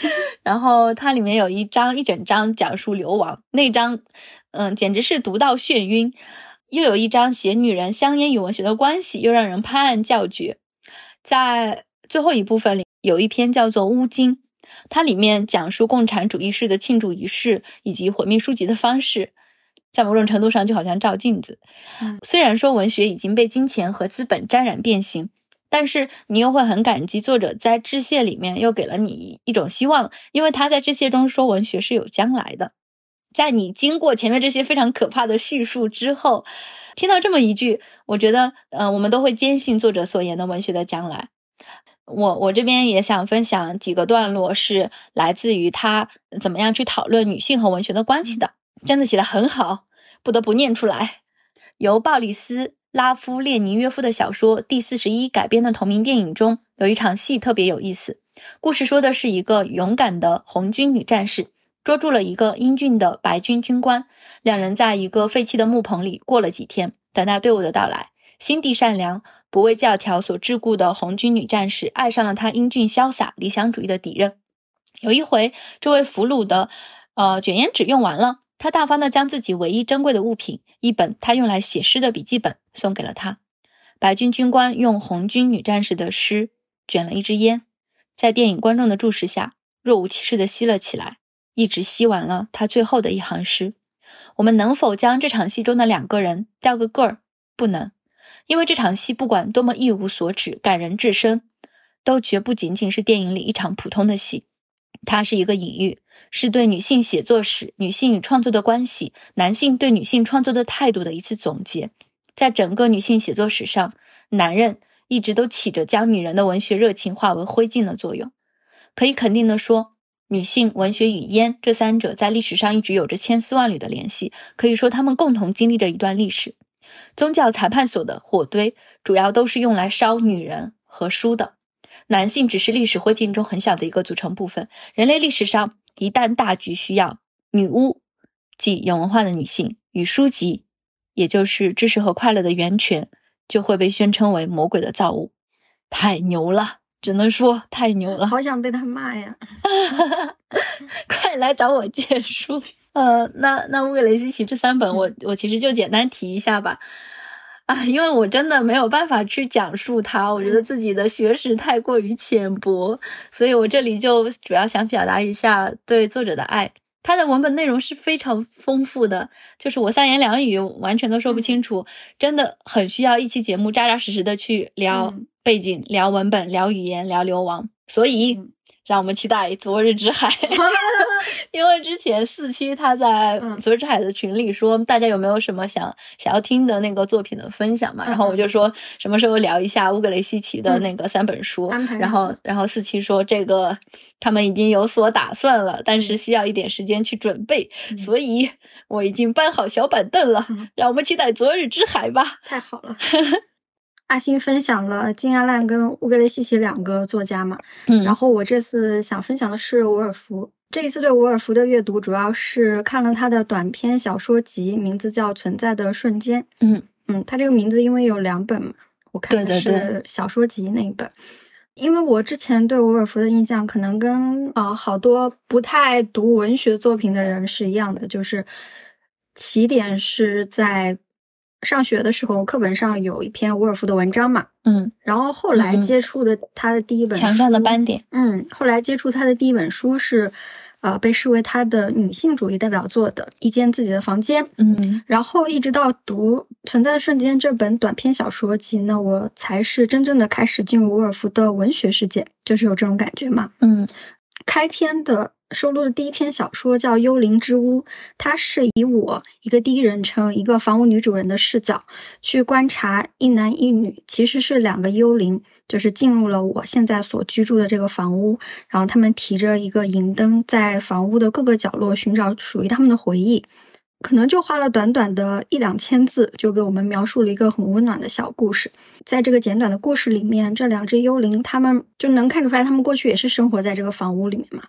*laughs* 然后它里面有一章一整章讲述流亡，那章嗯简直是读到眩晕。又有一章写女人香烟与文学的关系，又让人拍案叫绝。在最后一部分里有一篇叫做《乌金》，它里面讲述共产主义式的庆祝仪式以及毁灭书籍的方式。在某种程度上，就好像照镜子。虽然说文学已经被金钱和资本沾染变形，但是你又会很感激作者在致谢里面又给了你一种希望，因为他在致谢中说文学是有将来的。在你经过前面这些非常可怕的叙述之后，听到这么一句，我觉得，嗯，我们都会坚信作者所言的文学的将来。我我这边也想分享几个段落，是来自于他怎么样去讨论女性和文学的关系的。真的写得很好，不得不念出来。由鲍里斯·拉夫列尼约夫的小说《第四十一》改编的同名电影中，有一场戏特别有意思。故事说的是一个勇敢的红军女战士捉住了一个英俊的白军军官，两人在一个废弃的木棚里过了几天，等待队伍的到来。心地善良、不为教条所桎梏的红军女战士爱上了他英俊潇洒、理想主义的敌人。有一回，这位俘虏的呃卷烟纸用完了。他大方地将自己唯一珍贵的物品——一本他用来写诗的笔记本——送给了他。白军军官用红军女战士的诗卷了一支烟，在电影观众的注视下，若无其事地吸了起来，一直吸完了他最后的一行诗。我们能否将这场戏中的两个人调个个儿？不能，因为这场戏不管多么一无所指、感人至深，都绝不仅仅是电影里一场普通的戏。它是一个隐喻。是对女性写作史、女性与创作的关系、男性对女性创作的态度的一次总结。在整个女性写作史上，男人一直都起着将女人的文学热情化为灰烬的作用。可以肯定地说，女性文学与烟这三者在历史上一直有着千丝万缕的联系。可以说，他们共同经历着一段历史。宗教裁判所的火堆主要都是用来烧女人和书的，男性只是历史灰烬中很小的一个组成部分。人类历史上。一旦大局需要，女巫，即有文化的女性与书籍，也就是知识和快乐的源泉，就会被宣称为魔鬼的造物，太牛了，只能说太牛了。好想被他骂呀！*laughs* *laughs* 快来找我借书。呃，那那乌格雷西奇这三本，我我其实就简单提一下吧。啊，因为我真的没有办法去讲述它，我觉得自己的学识太过于浅薄，所以我这里就主要想表达一下对作者的爱。它的文本内容是非常丰富的，就是我三言两语完全都说不清楚，真的很需要一期节目扎扎实实的去聊背景、聊文本、聊语言、聊流亡。所以。让我们期待《昨日之海》，*laughs* *laughs* 因为之前四期他在《昨日之海》的群里说，大家有没有什么想想要听的那个作品的分享嘛？然后我就说什么时候聊一下乌格雷西奇的那个三本书。然后，然后四期说这个他们已经有所打算了，但是需要一点时间去准备，所以我已经搬好小板凳了。让我们期待《昨日之海》吧！太好了。*laughs* 阿星分享了金阿烂跟乌格雷西奇两个作家嘛，嗯，然后我这次想分享的是伍尔夫。这一次对伍尔夫的阅读，主要是看了他的短篇小说集，名字叫《存在的瞬间》。嗯嗯，他这个名字因为有两本嘛，我看的是小说集那一本。因为我之前对伍尔夫的印象，可能跟啊好多不太读文学作品的人是一样的，就是起点是在。上学的时候，课本上有一篇伍尔夫的文章嘛，嗯，然后后来接触的他的第一本墙上的斑点，嗯，后来接触他的第一本书是，呃，被视为他的女性主义代表作的《一间自己的房间》，嗯，然后一直到读《存在的瞬间》这本短篇小说集呢，我才是真正的开始进入伍尔夫的文学世界，就是有这种感觉嘛，嗯，开篇的。收录的第一篇小说叫《幽灵之屋》，它是以我一个第一人称、一个房屋女主人的视角去观察一男一女，其实是两个幽灵，就是进入了我现在所居住的这个房屋，然后他们提着一个银灯，在房屋的各个角落寻找属于他们的回忆。可能就花了短短的一两千字，就给我们描述了一个很温暖的小故事。在这个简短的故事里面，这两只幽灵，他们就能看出来，他们过去也是生活在这个房屋里面嘛，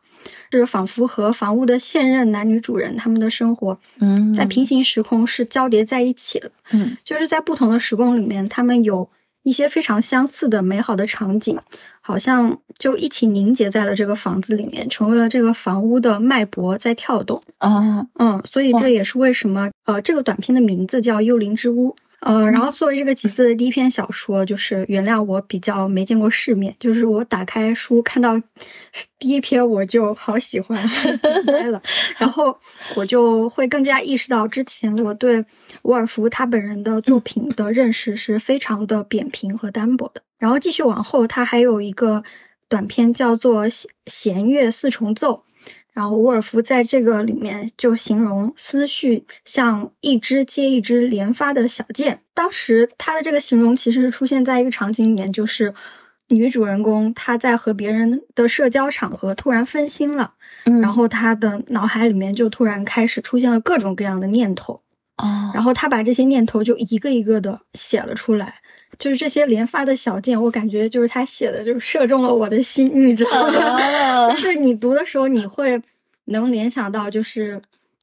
就是仿佛和房屋的现任男女主人他们的生活，嗯，在平行时空是交叠在一起了，嗯，就是在不同的时空里面，他们有。一些非常相似的美好的场景，好像就一起凝结在了这个房子里面，成为了这个房屋的脉搏在跳动。啊，嗯，所以这也是为什么，呃，这个短片的名字叫《幽灵之屋》。呃，然后作为这个集子的第一篇小说，就是原谅我比较没见过世面，就是我打开书看到第一篇我就好喜欢，*laughs* 了，然后我就会更加意识到之前我对伍尔夫他本人的作品的认识是非常的扁平和单薄的。然后继续往后，他还有一个短篇叫做《弦乐四重奏》。然后沃尔夫在这个里面就形容思绪像一支接一支连发的小箭。当时他的这个形容其实是出现在一个场景里面，就是女主人公她在和别人的社交场合突然分心了，嗯，然后她的脑海里面就突然开始出现了各种各样的念头，哦，然后她把这些念头就一个一个的写了出来。就是这些连发的小箭，我感觉就是他写的，就是射中了我的心，你知道吗？*laughs* 就是你读的时候，你会能联想到，就是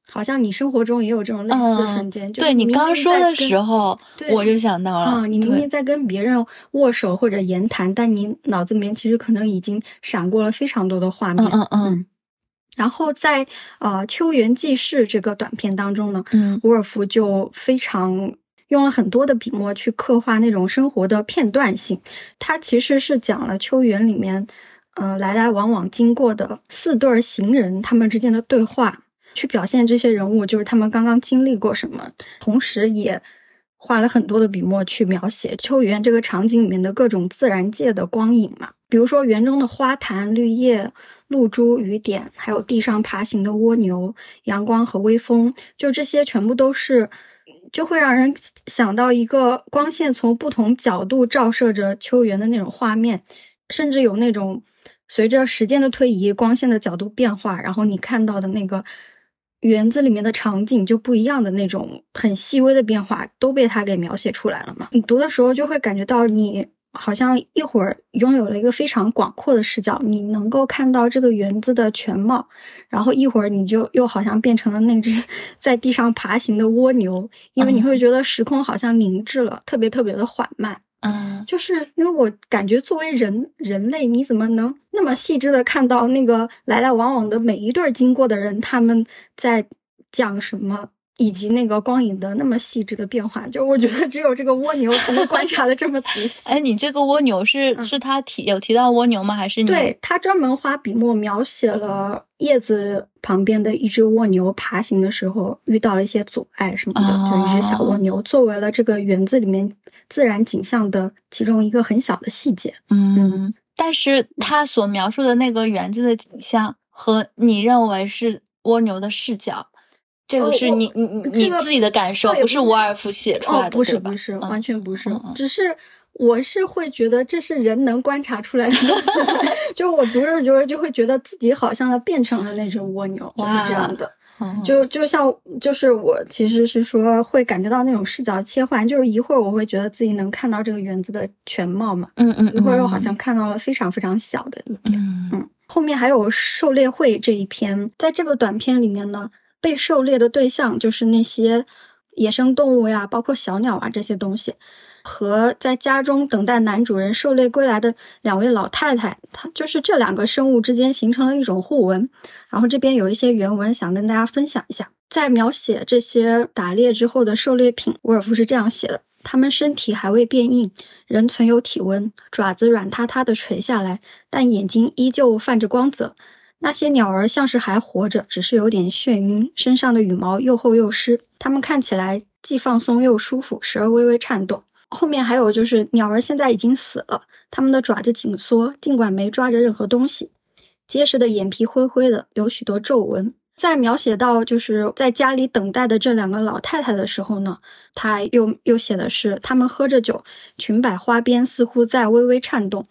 好像你生活中也有这种类似的瞬间。对你刚说的时候，我就想到了，啊，你明明在跟别人握手或者言谈，但你脑子里面其实可能已经闪过了非常多的画面。嗯嗯。然后在呃《秋园记事》这个短片当中呢，嗯，伍尔夫就非常。用了很多的笔墨去刻画那种生活的片段性，它其实是讲了秋园里面，呃，来来往往经过的四对行人他们之间的对话，去表现这些人物就是他们刚刚经历过什么，同时也花了很多的笔墨去描写秋园这个场景里面的各种自然界的光影嘛，比如说园中的花坛、绿叶、露珠、雨点，还有地上爬行的蜗牛、阳光和微风，就这些全部都是。就会让人想到一个光线从不同角度照射着秋园的那种画面，甚至有那种随着时间的推移，光线的角度变化，然后你看到的那个园子里面的场景就不一样的那种很细微的变化，都被他给描写出来了嘛。你读的时候就会感觉到你好像一会儿拥有了一个非常广阔的视角，你能够看到这个园子的全貌，然后一会儿你就又好像变成了那只 *laughs* 在地上爬行的蜗牛，因为你会觉得时空好像凝滞了，特别特别的缓慢。嗯，就是因为我感觉作为人人类，你怎么能那么细致的看到那个来来往往的每一对经过的人，他们在讲什么？以及那个光影的那么细致的变化，就我觉得只有这个蜗牛才能观察的这么仔细。哎，你这个蜗牛是是他提有提到蜗牛吗？还是你对他专门花笔墨描写了叶子旁边的一只蜗牛爬行的时候遇到了一些阻碍什么的，就一只小蜗牛作为了这个园子里面自然景象的其中一个很小的细节。嗯，但是他所描述的那个园子的景象和你认为是蜗牛的视角。这个是你你你自己的感受，不是伍尔夫写出来的，不是不是，完全不是，只是我是会觉得这是人能观察出来的东西，*laughs* 就我读着读着就会觉得自己好像要变成了那只蜗牛，就是这样的，就就像就是我其实是说会感觉到那种视角切换，就是一会儿我会觉得自己能看到这个园子的全貌嘛，嗯嗯，一会儿又好像看到了非常非常小的一点，嗯，后面还有狩猎会这一篇，在这个短片里面呢。被狩猎的对象就是那些野生动物呀，包括小鸟啊这些东西，和在家中等待男主人狩猎归来的两位老太太，它就是这两个生物之间形成了一种互文。然后这边有一些原文想跟大家分享一下，在描写这些打猎之后的狩猎品，沃尔夫是这样写的：它们身体还未变硬，仍存有体温，爪子软塌塌的垂下来，但眼睛依旧泛着光泽。那些鸟儿像是还活着，只是有点眩晕，身上的羽毛又厚又湿。它们看起来既放松又舒服，时而微微颤动。后面还有就是，鸟儿现在已经死了，它们的爪子紧缩，尽管没抓着任何东西。结实的眼皮灰灰的，有许多皱纹。在描写到就是在家里等待的这两个老太太的时候呢，他又又写的是，他们喝着酒，裙摆花边似乎在微微颤动，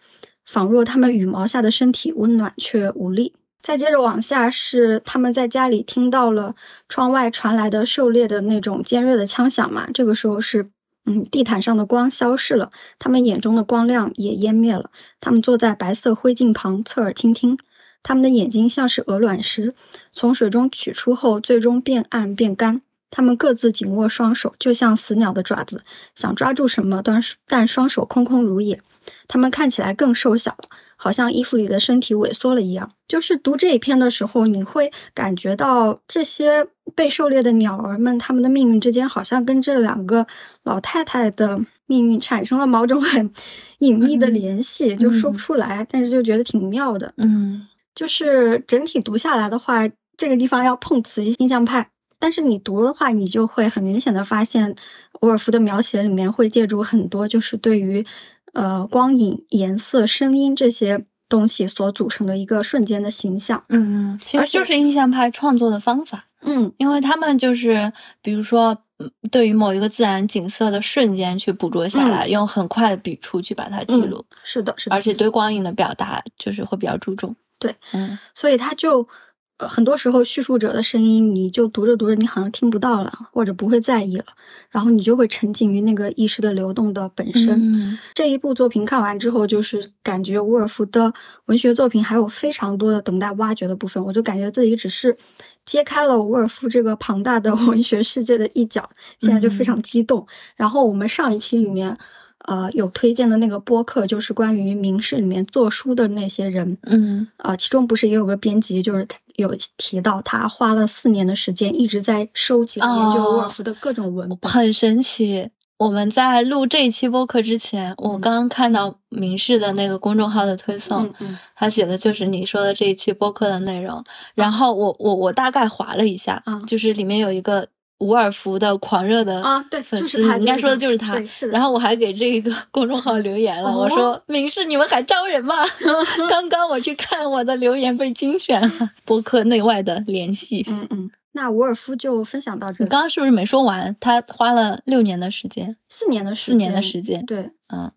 仿若他们羽毛下的身体温暖却无力。再接着往下是他们在家里听到了窗外传来的狩猎的那种尖锐的枪响嘛？这个时候是，嗯，地毯上的光消逝了，他们眼中的光亮也湮灭了。他们坐在白色灰烬旁，侧耳倾听。他们的眼睛像是鹅卵石，从水中取出后，最终变暗变干。他们各自紧握双手，就像死鸟的爪子，想抓住什么，但但双手空空如也。他们看起来更瘦小了。好像衣服里的身体萎缩了一样。就是读这一篇的时候，你会感觉到这些被狩猎的鸟儿们，他们的命运之间好像跟这两个老太太的命运产生了某种很 *laughs* 隐秘的联系，就说不出来，但是就觉得挺妙的。嗯，*laughs* 就是整体读下来的话，这个地方要碰瓷印象派，但是你读的话，你就会很明显的发现，沃尔夫的描写里面会借助很多，就是对于。呃，光影、颜色、声音这些东西所组成的一个瞬间的形象，嗯，其实就是印象派创作的方法，嗯，因为他们就是，比如说，对于某一个自然景色的瞬间去捕捉下来，用很快的笔触去把它记录，是的，是的，而且。对光影的表达就是会比较注重，对，嗯，所以他就。呃，很多时候叙述者的声音，你就读着读着，你好像听不到了，或者不会在意了，然后你就会沉浸于那个意识的流动的本身。这一部作品看完之后，就是感觉伍尔夫的文学作品还有非常多的等待挖掘的部分，我就感觉自己只是揭开了伍尔夫这个庞大的 *laughs* 文学世界的一角，现在就非常激动。然后我们上一期里面。呃，有推荐的那个播客，就是关于明室里面做书的那些人，嗯，啊，其中不是也有个编辑，就是有提到他花了四年的时间一直在收集研究沃尔夫的各种文本，很神奇。我们在录这一期播客之前，我刚刚看到明室的那个公众号的推送，他写的就是你说的这一期播客的内容。然后我我我大概划了一下，啊就是里面有一个。伍尔夫的狂热的啊，对，粉丝，你应该说的就是他。是的。然后我还给这个 *laughs* 公众号留言了，我说：“明示你们还招人吗？” *laughs* 刚刚我去看我的留言被精选了，播客内外的联系。嗯嗯。那伍尔夫就分享到这。你刚刚是不是没说完？他花了六年的时间，四年的时间，四年的时间。对，嗯，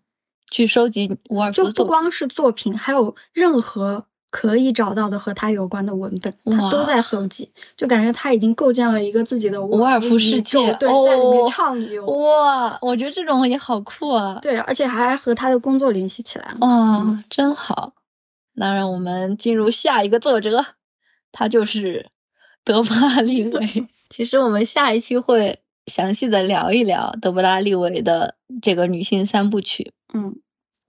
去收集伍尔夫就不光是作品，还有任何可以找到的和他有关的文本，他都在搜集，就感觉他已经构建了一个自己的沃尔夫世界，对，在里面畅游。哇，我觉得这种也好酷啊！对，而且还和他的工作联系起来了。哇，真好！那让我们进入下一个作者，他就是德布拉利维。*laughs* 其实我们下一期会详细的聊一聊德布拉利维的这个女性三部曲。嗯。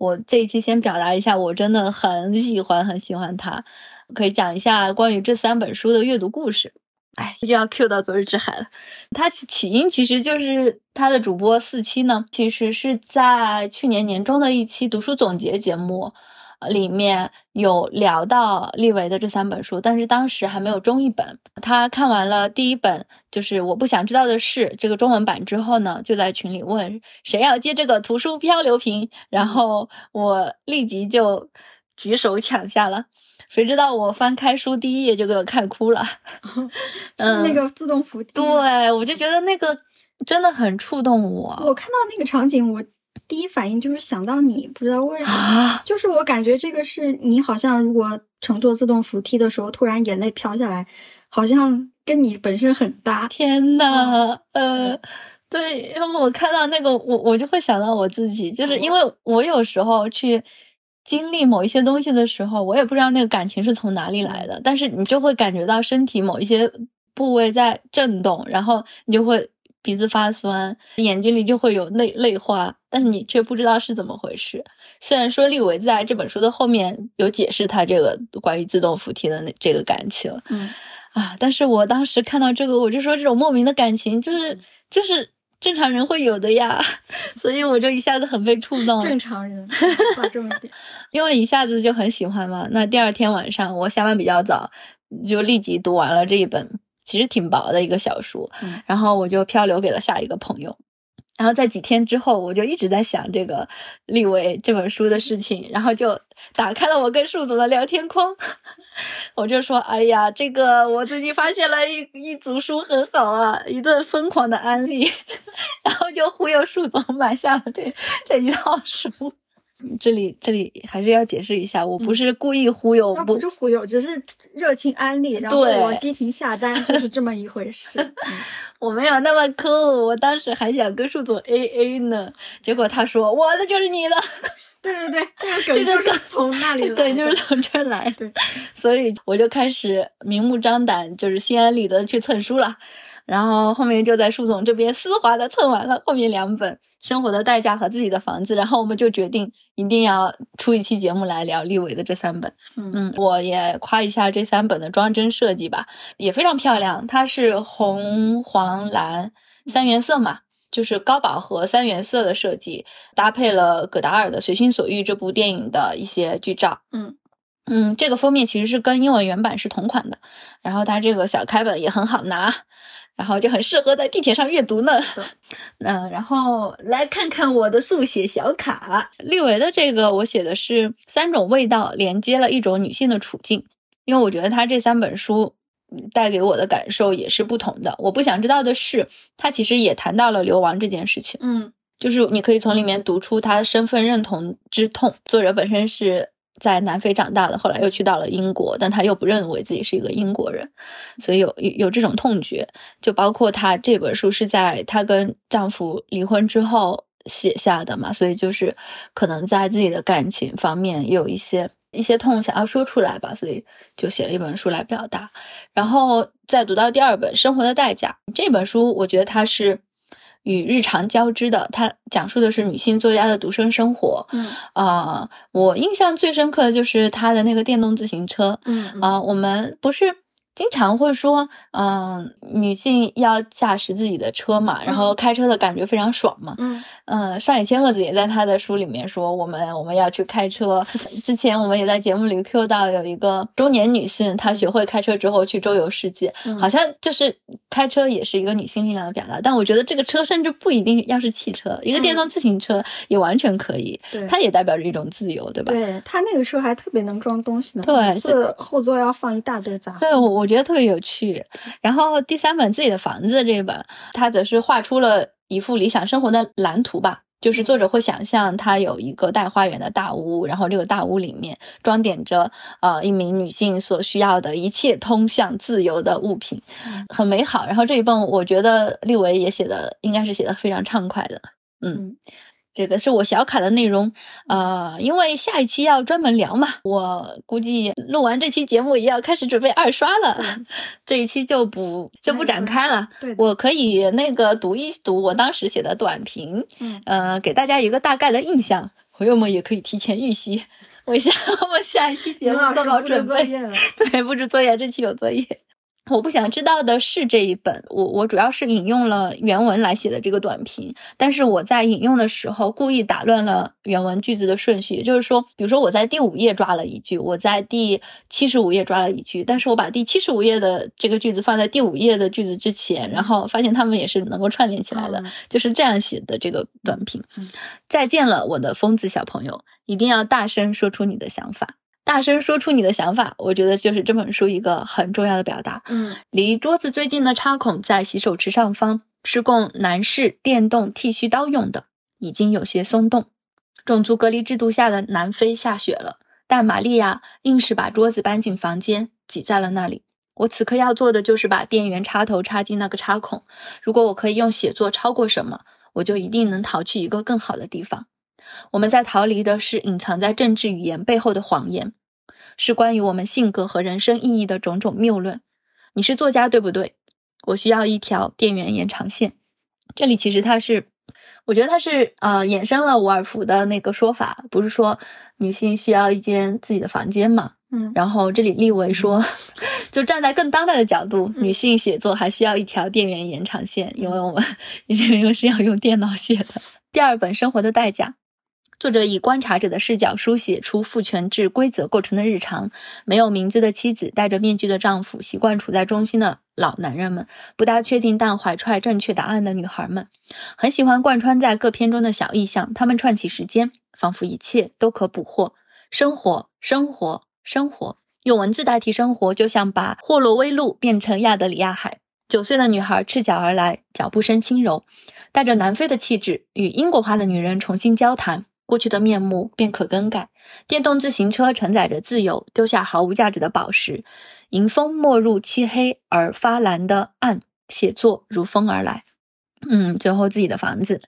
我这一期先表达一下，我真的很喜欢很喜欢他，可以讲一下关于这三本书的阅读故事。哎，又要 Q 到《昨日之海》了。它起因其实就是他的主播四期呢，其实是在去年年中的一期读书总结节目。里面有聊到利维的这三本书，但是当时还没有中译本。他看完了第一本，就是我不想知道的事这个中文版之后呢，就在群里问谁要接这个图书漂流瓶，然后我立即就举手抢下了。谁知道我翻开书第一页就给我看哭了 *laughs* *laughs* 是那个自动扶梯。对，我就觉得那个真的很触动我。我看到那个场景，我。第一反应就是想到你，不知道为什么，就是我感觉这个是你好像如果乘坐自动扶梯的时候突然眼泪飘下来，好像跟你本身很搭。天呐，呃，对，因为我看到那个我我就会想到我自己，就是因为我有时候去经历某一些东西的时候，我也不知道那个感情是从哪里来的，但是你就会感觉到身体某一些部位在震动，然后你就会。鼻子发酸，眼睛里就会有泪泪花，但是你却不知道是怎么回事。虽然说利维在这本书的后面有解释他这个关于自动扶梯的那这个感情，嗯啊，但是我当时看到这个，我就说这种莫名的感情就是就是正常人会有的呀，*laughs* 所以我就一下子很被触动。正常人，这么点，*laughs* 因为一下子就很喜欢嘛。那第二天晚上我下班比较早，就立即读完了这一本。其实挺薄的一个小书，然后我就漂流给了下一个朋友。然后在几天之后，我就一直在想这个立维这本书的事情，然后就打开了我跟树总的聊天框，*laughs* 我就说：“哎呀，这个我最近发现了一一组书很好啊，一顿疯狂的安利，*laughs* 然后就忽悠树总买下了这这一套书。”这里这里还是要解释一下，我不是故意忽悠，不是忽悠，只是热情安利，然后我激情下单，就是这么一回事。*laughs* *laughs* 我没有那么抠，我当时还想跟树总 A A 呢，结果他说我的就是你的。*laughs* 对对对，这个梗从那里，梗就是从这儿来。对，所以我就开始明目张胆，就是心安理得去蹭书了。然后后面就在树总这边丝滑的蹭完了后面两本《生活的代价》和《自己的房子》，然后我们就决定一定要出一期节目来聊立伟的这三本。嗯，我也夸一下这三本的装帧设计吧，也非常漂亮。它是红、黄、蓝三原色嘛，就是高饱和三原色的设计，搭配了葛达尔的《随心所欲》这部电影的一些剧照。嗯嗯，这个封面其实是跟英文原版是同款的，然后它这个小开本也很好拿。然后就很适合在地铁上阅读呢。*laughs* 嗯，然后来看看我的速写小卡。立维的这个我写的是三种味道连接了一种女性的处境，因为我觉得他这三本书带给我的感受也是不同的。我不想知道的是，他其实也谈到了流亡这件事情。嗯，就是你可以从里面读出他身份认同之痛。作者本身是。在南非长大的，后来又去到了英国，但她又不认为自己是一个英国人，所以有有有这种痛觉。就包括她这本书是在她跟丈夫离婚之后写下的嘛，所以就是可能在自己的感情方面也有一些一些痛想要说出来吧，所以就写了一本书来表达。然后再读到第二本《生活的代价》这本书，我觉得它是。与日常交织的，它讲述的是女性作家的独生生活。嗯啊，我印象最深刻的就是她的那个电动自行车。嗯啊，我们不是。经常会说，嗯，女性要驾驶自己的车嘛，然后开车的感觉非常爽嘛。嗯嗯，上野千鹤子也在她的书里面说，我们我们要去开车。*laughs* 之前我们也在节目里 Q 到有一个中年女性，她学会开车之后去周游世界，好像就是开车也是一个女性力量的表达。但我觉得这个车甚至不一定要是汽车，一个电动自行车也完全可以。对，它也代表着一种自由，对吧？对，它那个车还特别能装东西呢。对，是后座要放一大堆杂。对，我。我觉得特别有趣。然后第三本自己的房子这一本，它则是画出了一幅理想生活的蓝图吧。就是作者会想象他有一个带花园的大屋，然后这个大屋里面装点着呃一名女性所需要的一切通向自由的物品，很美好。然后这一本我觉得立维也写的应该是写的非常畅快的，嗯。这个是我小卡的内容，呃，因为下一期要专门聊嘛，我估计录完这期节目也要开始准备二刷了，这一期就不就不展开了。对，我可以那个读一读我当时写的短评，嗯，呃，给大家一个大概的印象，朋友们也可以提前预习，我下我下一期节目做好准备。对，布置作业，这期有作业。我不想知道的是这一本，我我主要是引用了原文来写的这个短评，但是我在引用的时候故意打乱了原文句子的顺序，也就是说，比如说我在第五页抓了一句，我在第七十五页抓了一句，但是我把第七十五页的这个句子放在第五页的句子之前，然后发现他们也是能够串联起来的，就是这样写的这个短评。再见了，我的疯子小朋友，一定要大声说出你的想法。大声说出你的想法，我觉得就是这本书一个很重要的表达。嗯，离桌子最近的插孔在洗手池上方，是供男士电动剃须刀用的，已经有些松动。种族隔离制度下的南非下雪了，但玛利亚硬是把桌子搬进房间，挤在了那里。我此刻要做的就是把电源插头插进那个插孔。如果我可以用写作超过什么，我就一定能逃去一个更好的地方。我们在逃离的是隐藏在政治语言背后的谎言，是关于我们性格和人生意义的种种谬论。你是作家对不对？我需要一条电源延长线。这里其实它是，我觉得它是呃衍生了伍尔夫的那个说法，不是说女性需要一间自己的房间嘛？嗯，然后这里立维说，*laughs* 就站在更当代的角度，女性写作还需要一条电源延长线，因为我们 *laughs* 因为是要用电脑写的。第二本《生活的代价》。作者以观察者的视角书写出父权制规则构成的日常：没有名字的妻子，戴着面具的丈夫，习惯处在中心的老男人们，不大确定但怀揣正确答案的女孩们，很喜欢贯穿在各篇中的小意象，他们串起时间，仿佛一切都可捕获。生活，生活，生活，用文字代替生活，就像把霍洛威路变成亚德里亚海。九岁的女孩赤脚而来，脚步声轻柔，带着南非的气质，与英国化的女人重新交谈。过去的面目便可更改。电动自行车承载着自由，丢下毫无价值的宝石。迎风没入漆黑而发蓝的暗，写作如风而来。嗯，最后自己的房子。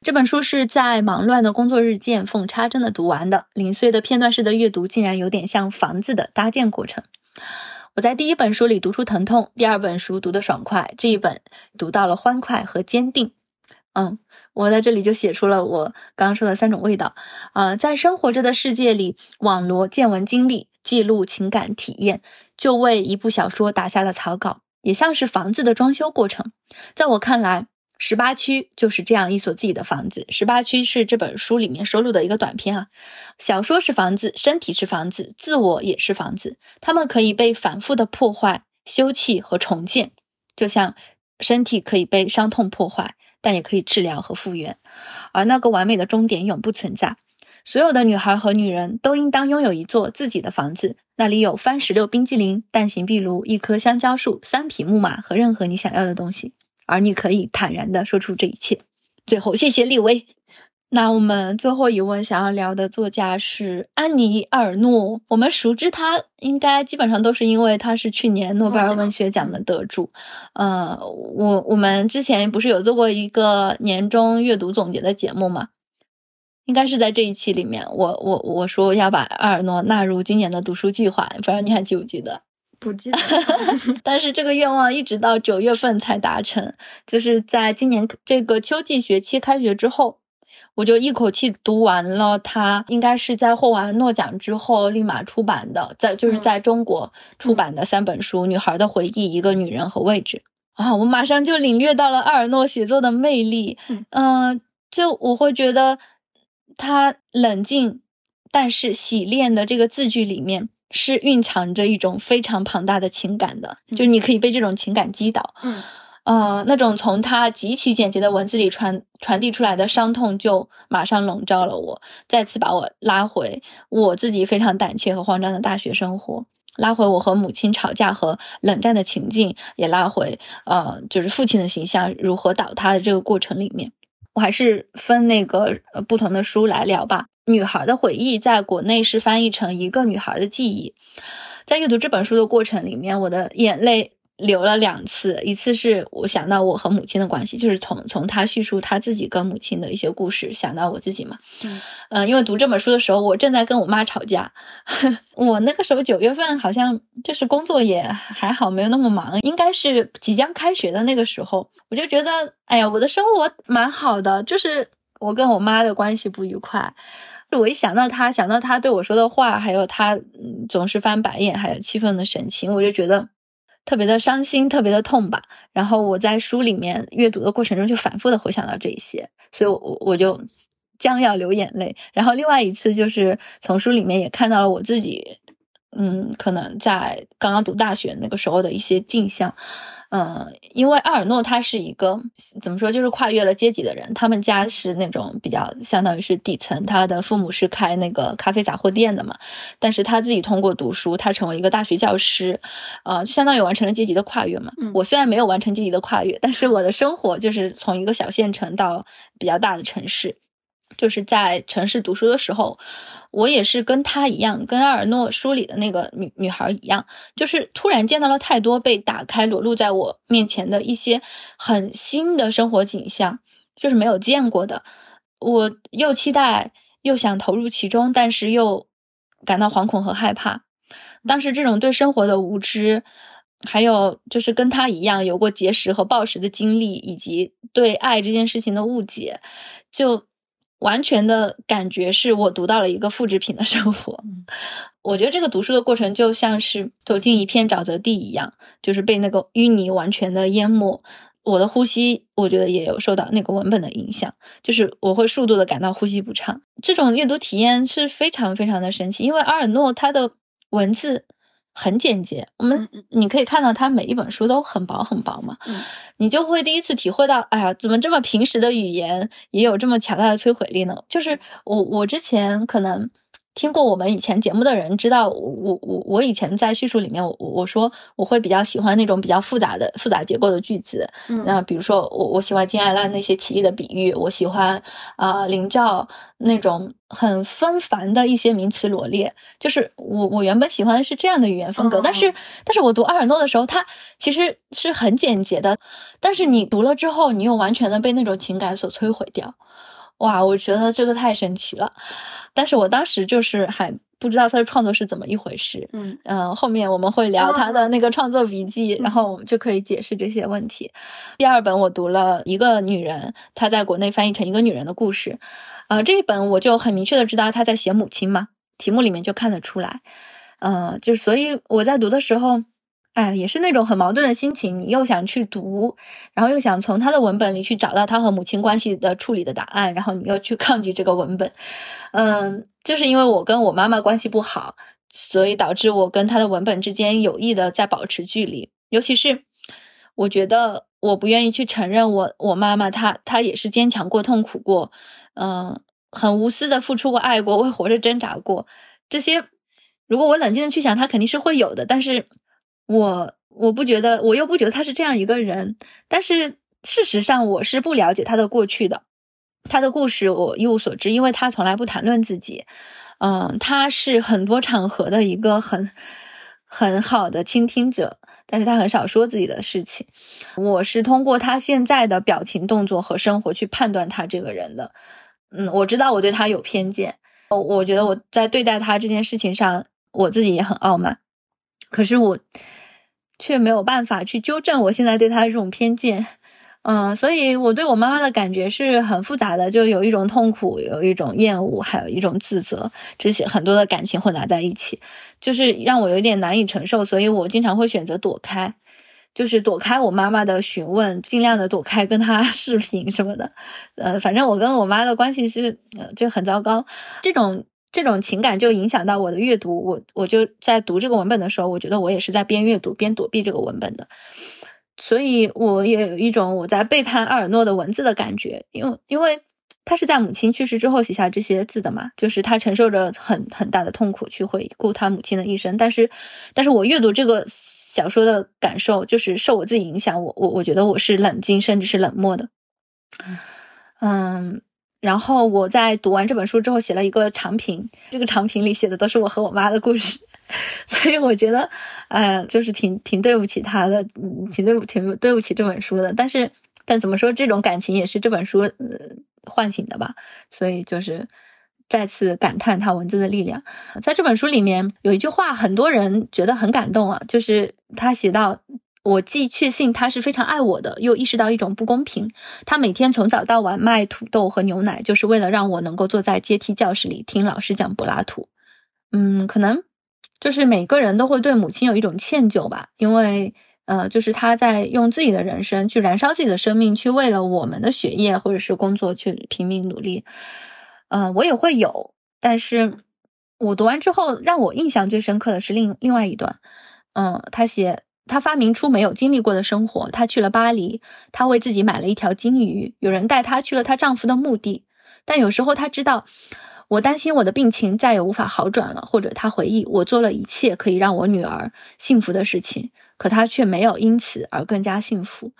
这本书是在忙乱的工作日见缝插针的读完的。零碎的片段式的阅读，竟然有点像房子的搭建过程。我在第一本书里读出疼痛，第二本书读得爽快，这一本读到了欢快和坚定。嗯，我在这里就写出了我刚刚说的三种味道。呃，在生活着的世界里，网罗见闻经历，记录情感体验，就为一部小说打下了草稿，也像是房子的装修过程。在我看来，十八区就是这样一所自己的房子。十八区是这本书里面收录的一个短篇啊。小说是房子，身体是房子，自我也是房子，它们可以被反复的破坏、修葺和重建，就像身体可以被伤痛破坏。但也可以治疗和复原，而那个完美的终点永不存在。所有的女孩和女人都应当拥有一座自己的房子，那里有番石榴冰激凌、蛋形壁炉、一棵香蕉树、三匹木马和任何你想要的东西。而你可以坦然地说出这一切。最后，谢谢立威。那我们最后一位想要聊的作家是安妮·埃尔诺。我们熟知他，应该基本上都是因为他是去年诺贝尔文学奖的得主。呃，我我们之前不是有做过一个年终阅读总结的节目吗？应该是在这一期里面，我我我说要把阿尔诺纳入今年的读书计划，不知道你还记不记得？不记得。*laughs* 但是这个愿望一直到九月份才达成，就是在今年这个秋季学期开学之后。我就一口气读完了，他应该是在获完诺奖之后立马出版的，在就是在中国出版的三本书，《女孩的回忆》、一个女人和位置啊，我马上就领略到了阿尔诺写作的魅力。嗯，就我会觉得他冷静，但是洗练的这个字句里面是蕴藏着一种非常庞大的情感的，就你可以被这种情感击倒。嗯。呃，那种从他极其简洁的文字里传传递出来的伤痛，就马上笼罩了我，再次把我拉回我自己非常胆怯和慌张的大学生活，拉回我和母亲吵架和冷战的情境，也拉回呃，就是父亲的形象如何倒塌的这个过程里面。我还是分那个不同的书来聊吧。女孩的回忆在国内是翻译成一个女孩的记忆，在阅读这本书的过程里面，我的眼泪。流了两次，一次是我想到我和母亲的关系，就是从从他叙述他自己跟母亲的一些故事，想到我自己嘛。嗯，嗯，因为读这本书的时候，我正在跟我妈吵架。*laughs* 我那个时候九月份好像就是工作也还好，没有那么忙，应该是即将开学的那个时候，我就觉得，哎呀，我的生活蛮好的，就是我跟我妈的关系不愉快。我一想到他，想到他对我说的话，还有他总是翻白眼，还有气愤的神情，我就觉得。特别的伤心，特别的痛吧。然后我在书里面阅读的过程中，就反复的回想到这一些，所以，我我就将要流眼泪。然后另外一次就是从书里面也看到了我自己，嗯，可能在刚刚读大学那个时候的一些镜像。嗯，因为阿尔诺他是一个怎么说，就是跨越了阶级的人。他们家是那种比较相当于是底层，他的父母是开那个咖啡杂货店的嘛。但是他自己通过读书，他成为一个大学教师，呃，就相当于完成了阶级的跨越嘛。我虽然没有完成阶级的跨越，但是我的生活就是从一个小县城到比较大的城市。就是在城市读书的时候，我也是跟他一样，跟阿尔诺书里的那个女女孩一样，就是突然见到了太多被打开裸露在我面前的一些很新的生活景象，就是没有见过的。我又期待又想投入其中，但是又感到惶恐和害怕。当时这种对生活的无知，还有就是跟他一样有过节食和暴食的经历，以及对爱这件事情的误解，就。完全的感觉是我读到了一个复制品的生活。*laughs* 我觉得这个读书的过程就像是走进一片沼泽地一样，就是被那个淤泥完全的淹没。我的呼吸，我觉得也有受到那个文本的影响，就是我会数度的感到呼吸不畅。这种阅读体验是非常非常的神奇，因为阿尔诺他的文字。很简洁，我们你可以看到他每一本书都很薄很薄嘛，你就会第一次体会到，哎呀，怎么这么平实的语言也有这么强大的摧毁力呢？就是我我之前可能。听过我们以前节目的人知道，我我我以前在叙述里面，我我说我会比较喜欢那种比较复杂的复杂结构的句子。嗯，那比如说我我喜欢金爱兰那些奇异的比喻，我喜欢啊林兆那种很纷繁的一些名词罗列。就是我我原本喜欢的是这样的语言风格，但是但是我读阿尔诺的时候，他其实是很简洁的，但是你读了之后，你又完全的被那种情感所摧毁掉。哇，我觉得这个太神奇了。但是我当时就是还不知道他的创作是怎么一回事，嗯嗯，后面我们会聊他的那个创作笔记，然后我们就可以解释这些问题。第二本我读了一个女人，她在国内翻译成一个女人的故事，呃，这一本我就很明确的知道她在写母亲嘛，题目里面就看得出来，嗯，就是所以我在读的时候。哎，也是那种很矛盾的心情，你又想去读，然后又想从他的文本里去找到他和母亲关系的处理的答案，然后你又去 *laughs* 抗拒这个文本。嗯，就是因为我跟我妈妈关系不好，所以导致我跟他的文本之间有意的在保持距离。尤其是我觉得我不愿意去承认我我妈妈她她也是坚强过、痛苦过，嗯，很无私的付出过、爱过、为活着挣扎过。这些如果我冷静的去想，他肯定是会有的，但是。我我不觉得，我又不觉得他是这样一个人，但是事实上我是不了解他的过去的，他的故事我一无所知，因为他从来不谈论自己，嗯，他是很多场合的一个很很好的倾听者，但是他很少说自己的事情。我是通过他现在的表情、动作和生活去判断他这个人的，嗯，我知道我对他有偏见，我觉得我在对待他这件事情上，我自己也很傲慢。可是我却没有办法去纠正我现在对他的这种偏见，嗯，所以我对我妈妈的感觉是很复杂的，就有一种痛苦，有一种厌恶，还有一种自责，这些很多的感情混杂在一起，就是让我有点难以承受，所以我经常会选择躲开，就是躲开我妈妈的询问，尽量的躲开跟她 *laughs* 视频什么的，呃，反正我跟我妈的关系是呃就很糟糕，这种。这种情感就影响到我的阅读，我我就在读这个文本的时候，我觉得我也是在边阅读边躲避这个文本的，所以我也有一种我在背叛阿尔诺的文字的感觉，因为因为他是在母亲去世之后写下这些字的嘛，就是他承受着很很大的痛苦去回顾他母亲的一生，但是但是我阅读这个小说的感受就是受我自己影响，我我我觉得我是冷静甚至是冷漠的。嗯，然后我在读完这本书之后写了一个长评，这个长评里写的都是我和我妈的故事，*laughs* 所以我觉得，呃，就是挺挺对不起他的，挺对不挺对不起这本书的。但是，但怎么说，这种感情也是这本书唤醒的吧，所以就是再次感叹他文字的力量。在这本书里面有一句话，很多人觉得很感动啊，就是他写到。我既确信他是非常爱我的，又意识到一种不公平。他每天从早到晚卖土豆和牛奶，就是为了让我能够坐在阶梯教室里听老师讲柏拉图。嗯，可能就是每个人都会对母亲有一种歉疚吧，因为呃，就是他在用自己的人生去燃烧自己的生命，去为了我们的学业或者是工作去拼命努力。呃，我也会有，但是我读完之后，让我印象最深刻的是另另外一段。嗯，他写。他发明出没有经历过的生活。他去了巴黎，他为自己买了一条金鱼。有人带她去了她丈夫的墓地，但有时候他知道，我担心我的病情再也无法好转了。或者他回忆，我做了一切可以让我女儿幸福的事情，可他却没有因此而更加幸福。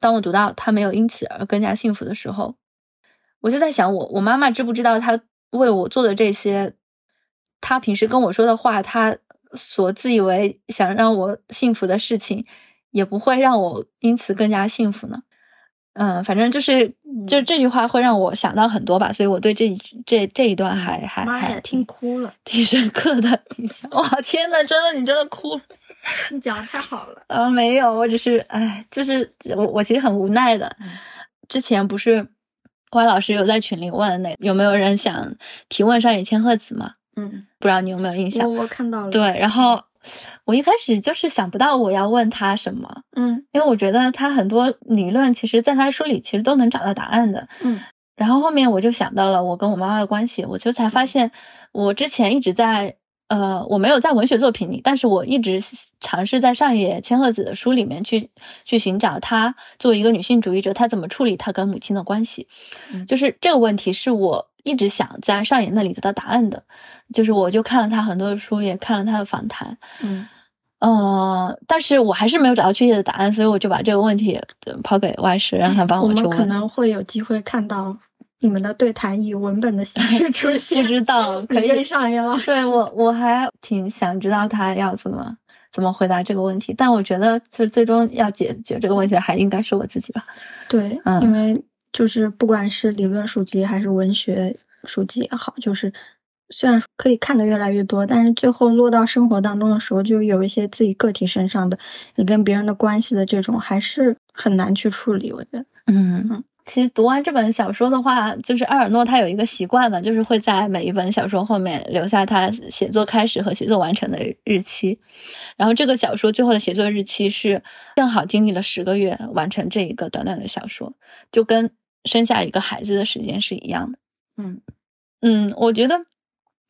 当我读到他没有因此而更加幸福的时候，我就在想，我我妈妈知不知道他为我做的这些，他平时跟我说的话，他。所自以为想让我幸福的事情，也不会让我因此更加幸福呢。嗯，反正就是，就这句话会让我想到很多吧，所以我对这这这一段还还还听哭了，挺深刻的印象。*laughs* 哇，天呐，真的，你真的哭了，*laughs* 你讲的太好了。呃，没有，我只是，哎，就是我我其实很无奈的。之前不是歪老师有在群里问那有没有人想提问上野千鹤子吗？嗯，不知道你有没有印象？我我看到了。对，然后我一开始就是想不到我要问他什么，嗯，因为我觉得他很多理论，其实在他书里其实都能找到答案的，嗯。然后后面我就想到了我跟我妈妈的关系，我就才发现，我之前一直在，呃，我没有在文学作品里，但是我一直尝试在上野千鹤子的书里面去去寻找她作为一个女性主义者，她怎么处理她跟母亲的关系，就是这个问题是我。一直想在上野那里得到答案的，就是我就看了他很多的书，也看了他的访谈，嗯，呃，但是我还是没有找到确切的答案，所以我就把这个问题抛给外师，让他帮我去问。我们可能会有机会看到你们的对谈以文本的形式 *laughs* 出现，不知道可以上野老师。对我，我还挺想知道他要怎么怎么回答这个问题，但我觉得就是最终要解决这个问题的还应该是我自己吧。对，嗯，因为。就是不管是理论书籍还是文学书籍也好，就是虽然可以看的越来越多，但是最后落到生活当中的时候，就有一些自己个体身上的你跟别人的关系的这种，还是很难去处理。我觉得，嗯，其实读完这本小说的话，就是埃尔诺他有一个习惯嘛，就是会在每一本小说后面留下他写作开始和写作完成的日期。然后这个小说最后的写作日期是正好经历了十个月完成这一个短短的小说，就跟。生下一个孩子的时间是一样的，嗯嗯，我觉得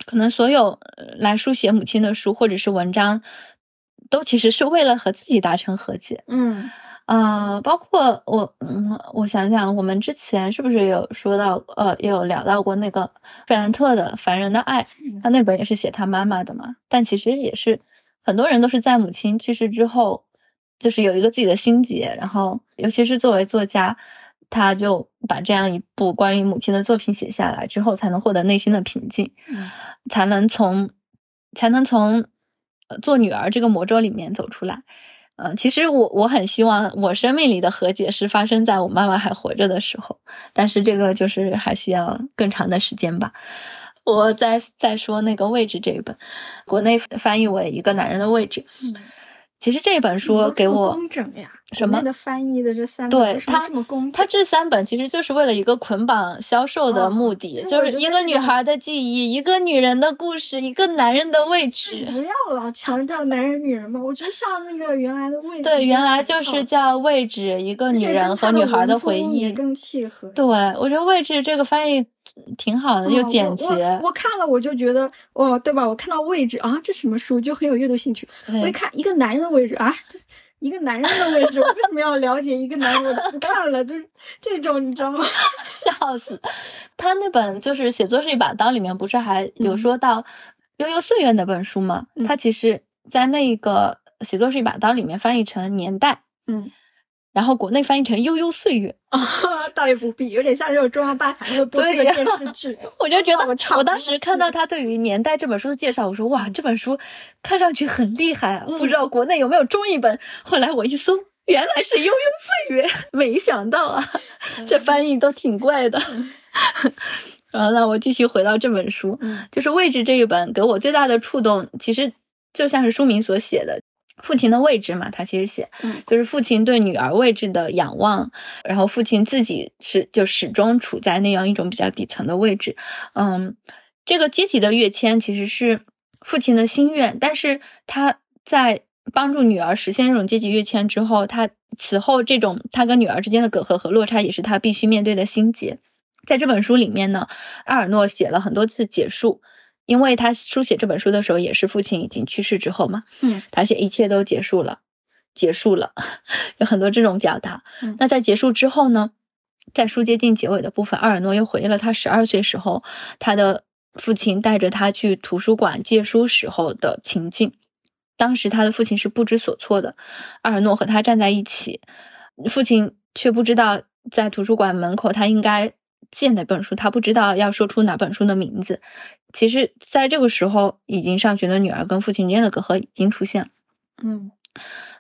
可能所有来书写母亲的书或者是文章，都其实是为了和自己达成和解，嗯啊，包括我，嗯，我想想，我们之前是不是有说到，呃，也有聊到过那个费兰特的《凡人的爱》，他那本也是写他妈妈的嘛，但其实也是很多人都是在母亲去世之后，就是有一个自己的心结，然后尤其是作为作家。他就把这样一部关于母亲的作品写下来之后，才能获得内心的平静，才能从才能从做女儿这个魔咒里面走出来。嗯，其实我我很希望我生命里的和解是发生在我妈妈还活着的时候，但是这个就是还需要更长的时间吧。我再再说那个位置这一本，国内翻译为一个男人的位置。其实这本书给我工整呀，什么的翻译的这三本，对他这么工这三本其实就是为了一个捆绑销售的目的，就是一个女孩的记忆，一个女人的故事，一个男人的位置。不要老强调男人女人嘛，我觉得像那个原来的位置，对，原来就是叫位置，一个女人和女孩的回忆更契合。对，我觉得位置这个翻译。挺好的，又简洁。我看了，我就觉得，哦，对吧？我看到位置啊，这什么书就很有阅读兴趣。我一看一个男人的位置啊，这是一个男人的位置，我为什么要了解一个男人？我不看了，就是这种，你知道吗？*laughs* 笑死！他那本就是写作是一把刀，里面不是还有说到《悠悠岁月》那本书吗？他其实，在那个写作是一把刀里面翻译成年代。嗯。然后国内翻译成《悠悠岁月》啊，*laughs* 倒也不必，有点像这种中央八台会播的电视剧。*laughs* 我就觉得，我当时看到他对于《年代》这本书的介绍，我说哇，这本书看上去很厉害啊，不知道国内有没有中译本。后来我一搜，原来是《悠悠岁月》，没想到啊，这翻译都挺怪的。*laughs* 然后，那我继续回到这本书，就是《位置》这一本，给我最大的触动，其实就像是书名所写的。父亲的位置嘛，他其实写，就是父亲对女儿位置的仰望，然后父亲自己是就始终处在那样一种比较底层的位置，嗯，这个阶级的跃迁其实是父亲的心愿，但是他在帮助女儿实现这种阶级跃迁之后，他此后这种他跟女儿之间的隔阂和落差，也是他必须面对的心结。在这本书里面呢，阿尔诺写了很多次结束。因为他书写这本书的时候，也是父亲已经去世之后嘛，嗯，他写一切都结束了，结束了，*laughs* 有很多这种表达。那在结束之后呢，在书接近结尾的部分，阿尔诺又回忆了他十二岁时候，他的父亲带着他去图书馆借书时候的情境。当时他的父亲是不知所措的，阿尔诺和他站在一起，父亲却不知道在图书馆门口他应该。借哪本书，他不知道要说出哪本书的名字。其实，在这个时候，已经上学的女儿跟父亲之间的隔阂已经出现了。嗯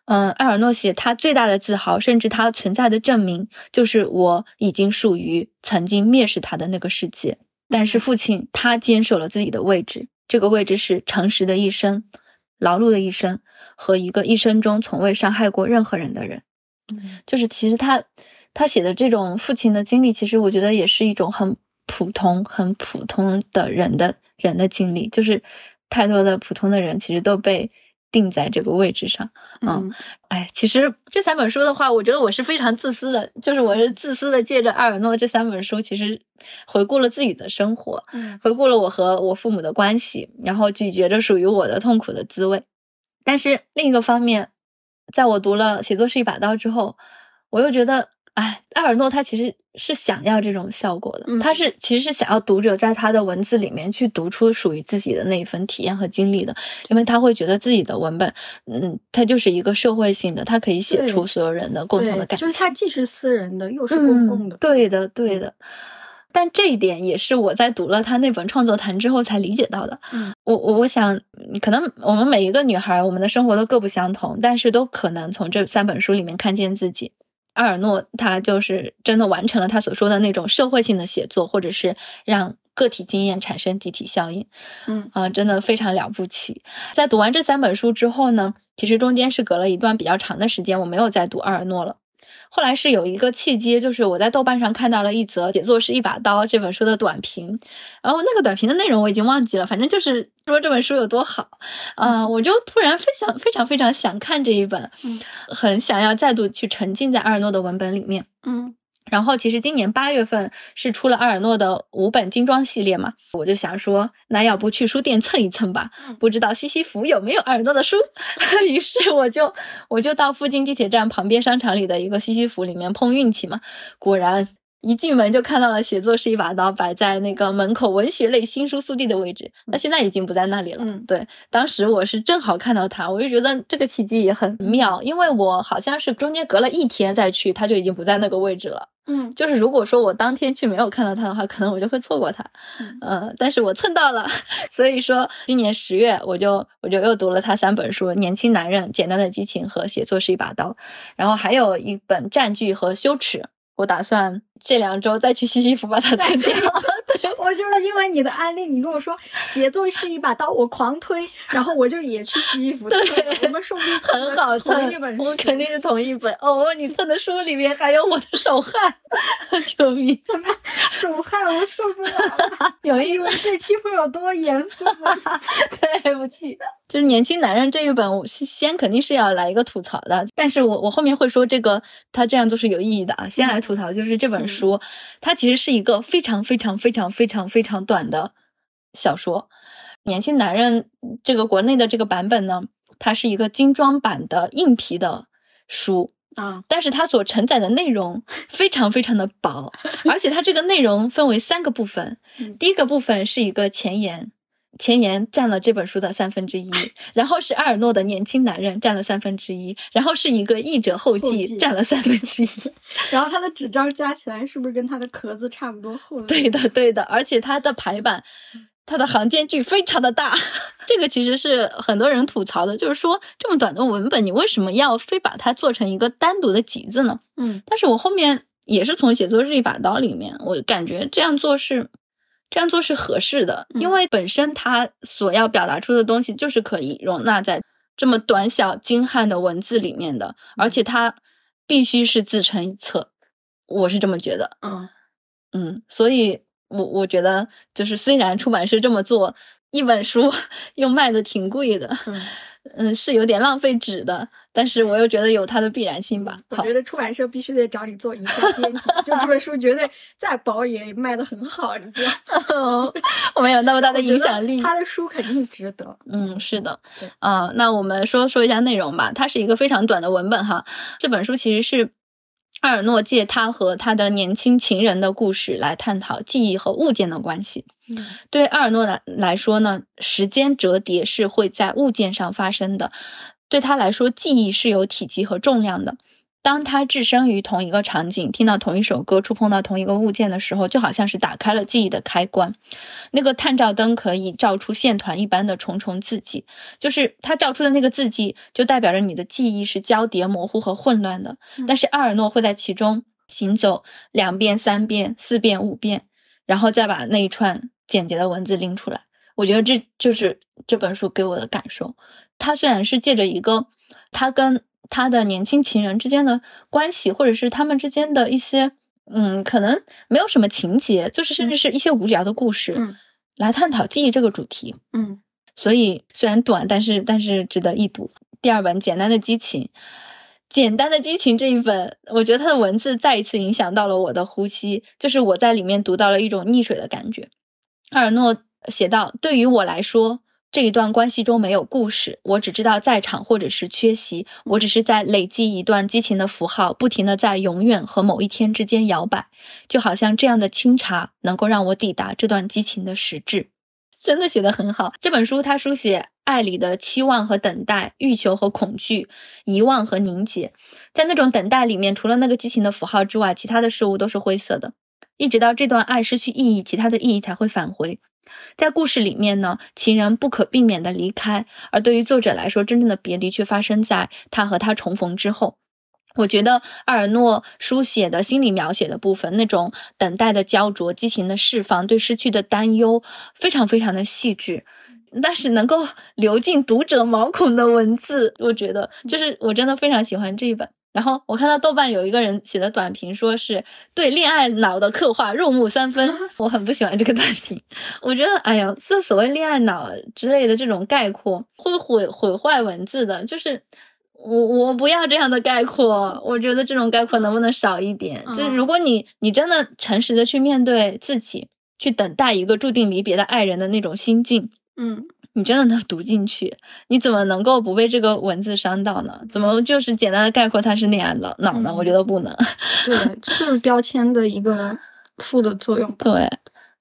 嗯，埃尔诺写他最大的自豪，甚至他存在的证明，就是我已经属于曾经蔑视他的那个世界。但是父亲他坚守了自己的位置，这个位置是诚实的一生、劳碌的一生和一个一生中从未伤害过任何人的人。嗯，就是其实他。他写的这种父亲的经历，其实我觉得也是一种很普通、很普通的人的人的经历。就是太多的普通的人，其实都被定在这个位置上。嗯，哎，其实这三本书的话，我觉得我是非常自私的，就是我是自私的，借着阿尔诺这三本书，其实回顾了自己的生活，回顾了我和我父母的关系，然后咀嚼着属于我的痛苦的滋味。但是另一个方面，在我读了《写作是一把刀》之后，我又觉得。哎，埃尔诺他其实是想要这种效果的，他是其实是想要读者在他的文字里面去读出属于自己的那一份体验和经历的，因为他会觉得自己的文本，嗯，它就是一个社会性的，它可以写出所有人的共同的感觉，就是它既是私人的，又是公共的，对的，对的。但这一点也是我在读了他那本创作谈之后才理解到的。我我我想，可能我们每一个女孩，我们的生活都各不相同，但是都可能从这三本书里面看见自己。阿尔诺他就是真的完成了他所说的那种社会性的写作，或者是让个体经验产生集体效应。嗯啊，真的非常了不起。在读完这三本书之后呢，其实中间是隔了一段比较长的时间，我没有再读阿尔诺了。后来是有一个契机，就是我在豆瓣上看到了一则《写作是一把刀》这本书的短评，然后那个短评的内容我已经忘记了，反正就是说这本书有多好，啊，我就突然非常非常非常想看这一本，很想要再度去沉浸在阿尔诺的文本里面，嗯。然后其实今年八月份是出了阿尔诺的五本精装系列嘛，我就想说，那要不去书店蹭一蹭吧？不知道西西弗有没有阿尔诺的书？*laughs* 于是我就我就到附近地铁站旁边商场里的一个西西弗里面碰运气嘛，果然。一进门就看到了写作是一把刀摆在那个门口文学类新书速递的位置，那现在已经不在那里了。嗯，对，当时我是正好看到它，我就觉得这个契机也很妙，因为我好像是中间隔了一天再去，它就已经不在那个位置了。嗯，就是如果说我当天去没有看到他的话，可能我就会错过他。呃，但是我蹭到了，*laughs* 所以说今年十月我就我就又读了他三本书：《年轻男人》、《简单的激情》和《写作是一把刀》，然后还有一本《占据和羞耻》。我打算这两周再去西西弗把它再掉。对，我就是因为你的案例，你跟我说写作是一把刀，我狂推，然后我就也去西西弗。对，我们说不定很好蹭一本书，我肯定是同一本。哦，你蹭的书里面还有我的手汗，*laughs* 救命！手汗，我受不了。*laughs* 有以为这期会有多严肃吗？*laughs* 对不起。就是年轻男人这一本，我先肯定是要来一个吐槽的，但是我我后面会说这个他这样做是有意义的啊。先来吐槽，就是这本书，它其实是一个非常非常非常非常非常短的小说。年轻男人这个国内的这个版本呢，它是一个精装版的硬皮的书啊，但是它所承载的内容 *laughs* 非常非常的薄，而且它这个内容分为三个部分，第一个部分是一个前言。前言占了这本书的三分之一，*laughs* 然后是阿尔诺的年轻男人占了三分之一，然后是一个译者后记占了三分之一，*laughs* 然后他的纸张加起来是不是跟他的壳子差不多厚？*laughs* 对的，对的，而且他的排版，他的行间距非常的大，这个其实是很多人吐槽的，就是说这么短的文本，你为什么要非把它做成一个单独的集子呢？嗯，但是我后面也是从写作日一把刀里面，我感觉这样做是。这样做是合适的，因为本身它所要表达出的东西就是可以容纳在这么短小精悍的文字里面的，而且它必须是自成一册，我是这么觉得。嗯嗯，所以我我觉得就是虽然出版社这么做，一本书 *laughs* 又卖的挺贵的，嗯，是有点浪费纸的。但是我又觉得有它的必然性吧。我觉得出版社必须得找你做一下编辑，就这本书绝对 *laughs* 再薄也卖的很好，你知道？*laughs* 我没有那么大的影响力。他的书肯定值得。嗯，是的。啊，那我们说说一下内容吧。它是一个非常短的文本哈。这本书其实是阿尔诺借他和他的年轻情人的故事来探讨记忆和物件的关系。嗯，对阿尔诺来来说呢，时间折叠是会在物件上发生的。对他来说，记忆是有体积和重量的。当他置身于同一个场景，听到同一首歌，触碰到同一个物件的时候，就好像是打开了记忆的开关。那个探照灯可以照出线团一般的重重字迹，就是它照出的那个字迹，就代表着你的记忆是交叠、模糊和混乱的。但是阿尔诺会在其中行走两遍、三遍、四遍、五遍，然后再把那一串简洁的文字拎出来。我觉得这就是这本书给我的感受。他虽然是借着一个他跟他的年轻情人之间的关系，或者是他们之间的一些，嗯，可能没有什么情节，就是甚至是一些无聊的故事，来探讨记忆这个主题。嗯，所以虽然短，但是但是值得一读。第二本《简单的激情》，《简单的激情》这一本，我觉得它的文字再一次影响到了我的呼吸，就是我在里面读到了一种溺水的感觉。阿尔诺写道：“对于我来说。”这一段关系中没有故事，我只知道在场或者是缺席，我只是在累积一段激情的符号，不停的在永远和某一天之间摇摆，就好像这样的清茶能够让我抵达这段激情的实质。真的写得很好。这本书它书写爱里的期望和等待，欲求和恐惧，遗忘和凝结。在那种等待里面，除了那个激情的符号之外，其他的事物都是灰色的，一直到这段爱失去意义，其他的意义才会返回。在故事里面呢，情人不可避免的离开，而对于作者来说，真正的别离却发生在他和他重逢之后。我觉得阿尔诺书写的心理描写的部分，那种等待的焦灼、激情的释放、对失去的担忧，非常非常的细致，但是能够 *laughs* 流进读者毛孔的文字，我觉得就是我真的非常喜欢这一本。然后我看到豆瓣有一个人写的短评，说是对恋爱脑的刻画入木三分。*laughs* 我很不喜欢这个短评，我觉得，哎呀，就所谓恋爱脑之类的这种概括，会毁毁坏文字的。就是我我不要这样的概括，我觉得这种概括能不能少一点？就是如果你你真的诚实的去面对自己，去等待一个注定离别的爱人的那种心境，嗯。你真的能读进去？你怎么能够不被这个文字伤到呢？怎么就是简单的概括它是那样的脑呢？我觉得不能。对，*laughs* 就是标签的一个负的作用。对，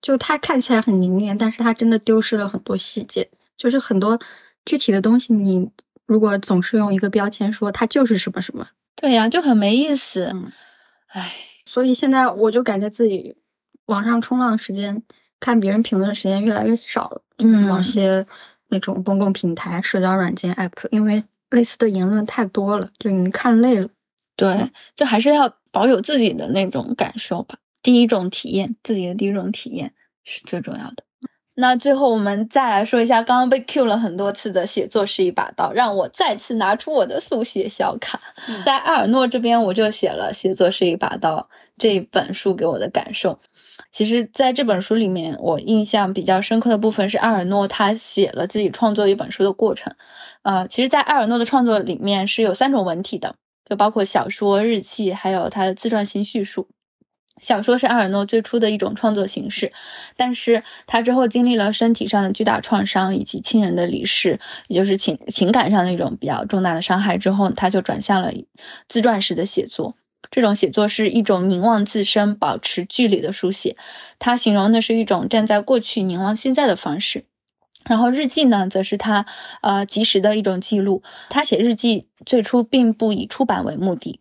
就它看起来很凝练，但是它真的丢失了很多细节。就是很多具体的东西，你如果总是用一个标签说它就是什么什么，对呀，就很没意思。嗯，唉，所以现在我就感觉自己网上冲浪时间。看别人评论的时间越来越少了，嗯，某些那种公共平台、社交软件 app，因为类似的言论太多了，就你看累了。对，就还是要保有自己的那种感受吧。第一种体验，自己的第一种体验是最重要的。那最后我们再来说一下刚刚被 Q 了很多次的写作是一把刀，让我再次拿出我的速写小卡。在阿尔诺这边，我就写了《写作是一把刀》这本书给我的感受。其实，在这本书里面，我印象比较深刻的部分是阿尔诺他写了自己创作一本书的过程。啊，其实，在阿尔诺的创作里面是有三种文体的，就包括小说、日记，还有他的自传性叙述。小说是阿尔诺最初的一种创作形式，但是他之后经历了身体上的巨大创伤以及亲人的离世，也就是情情感上的一种比较重大的伤害之后，他就转向了自传式的写作。这种写作是一种凝望自身、保持距离的书写。他形容的是一种站在过去凝望现在的方式。然后日记呢，则是他呃及时的一种记录。他写日记最初并不以出版为目的，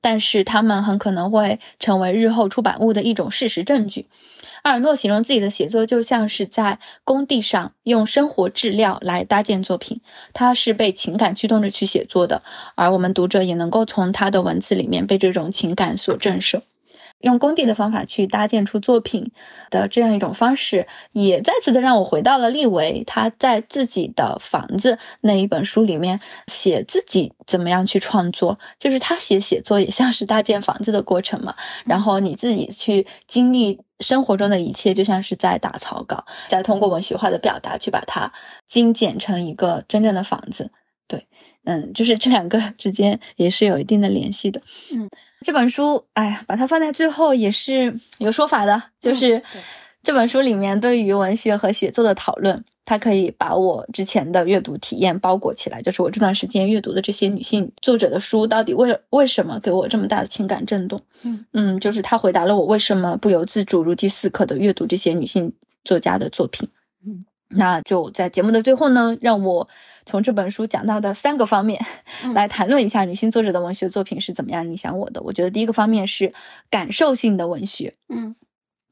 但是他们很可能会成为日后出版物的一种事实证据。阿尔诺形容自己的写作就像是在工地上用生活质料来搭建作品，他是被情感驱动着去写作的，而我们读者也能够从他的文字里面被这种情感所震慑。用工地的方法去搭建出作品的这样一种方式，也再次的让我回到了利维他在自己的房子那一本书里面写自己怎么样去创作，就是他写写作也像是搭建房子的过程嘛。然后你自己去经历生活中的一切，就像是在打草稿，再通过文学化的表达去把它精简成一个真正的房子。对，嗯，就是这两个之间也是有一定的联系的，嗯。这本书，哎呀，把它放在最后也是有说法的，就是这本书里面对于文学和写作的讨论，它可以把我之前的阅读体验包裹起来。就是我这段时间阅读的这些女性作者的书，到底为为什么给我这么大的情感震动？嗯嗯，就是它回答了我为什么不由自主、如饥似渴的阅读这些女性作家的作品。嗯。那就在节目的最后呢，让我从这本书讲到的三个方面来谈论一下女性作者的文学作品是怎么样影响我的。我觉得第一个方面是感受性的文学。嗯，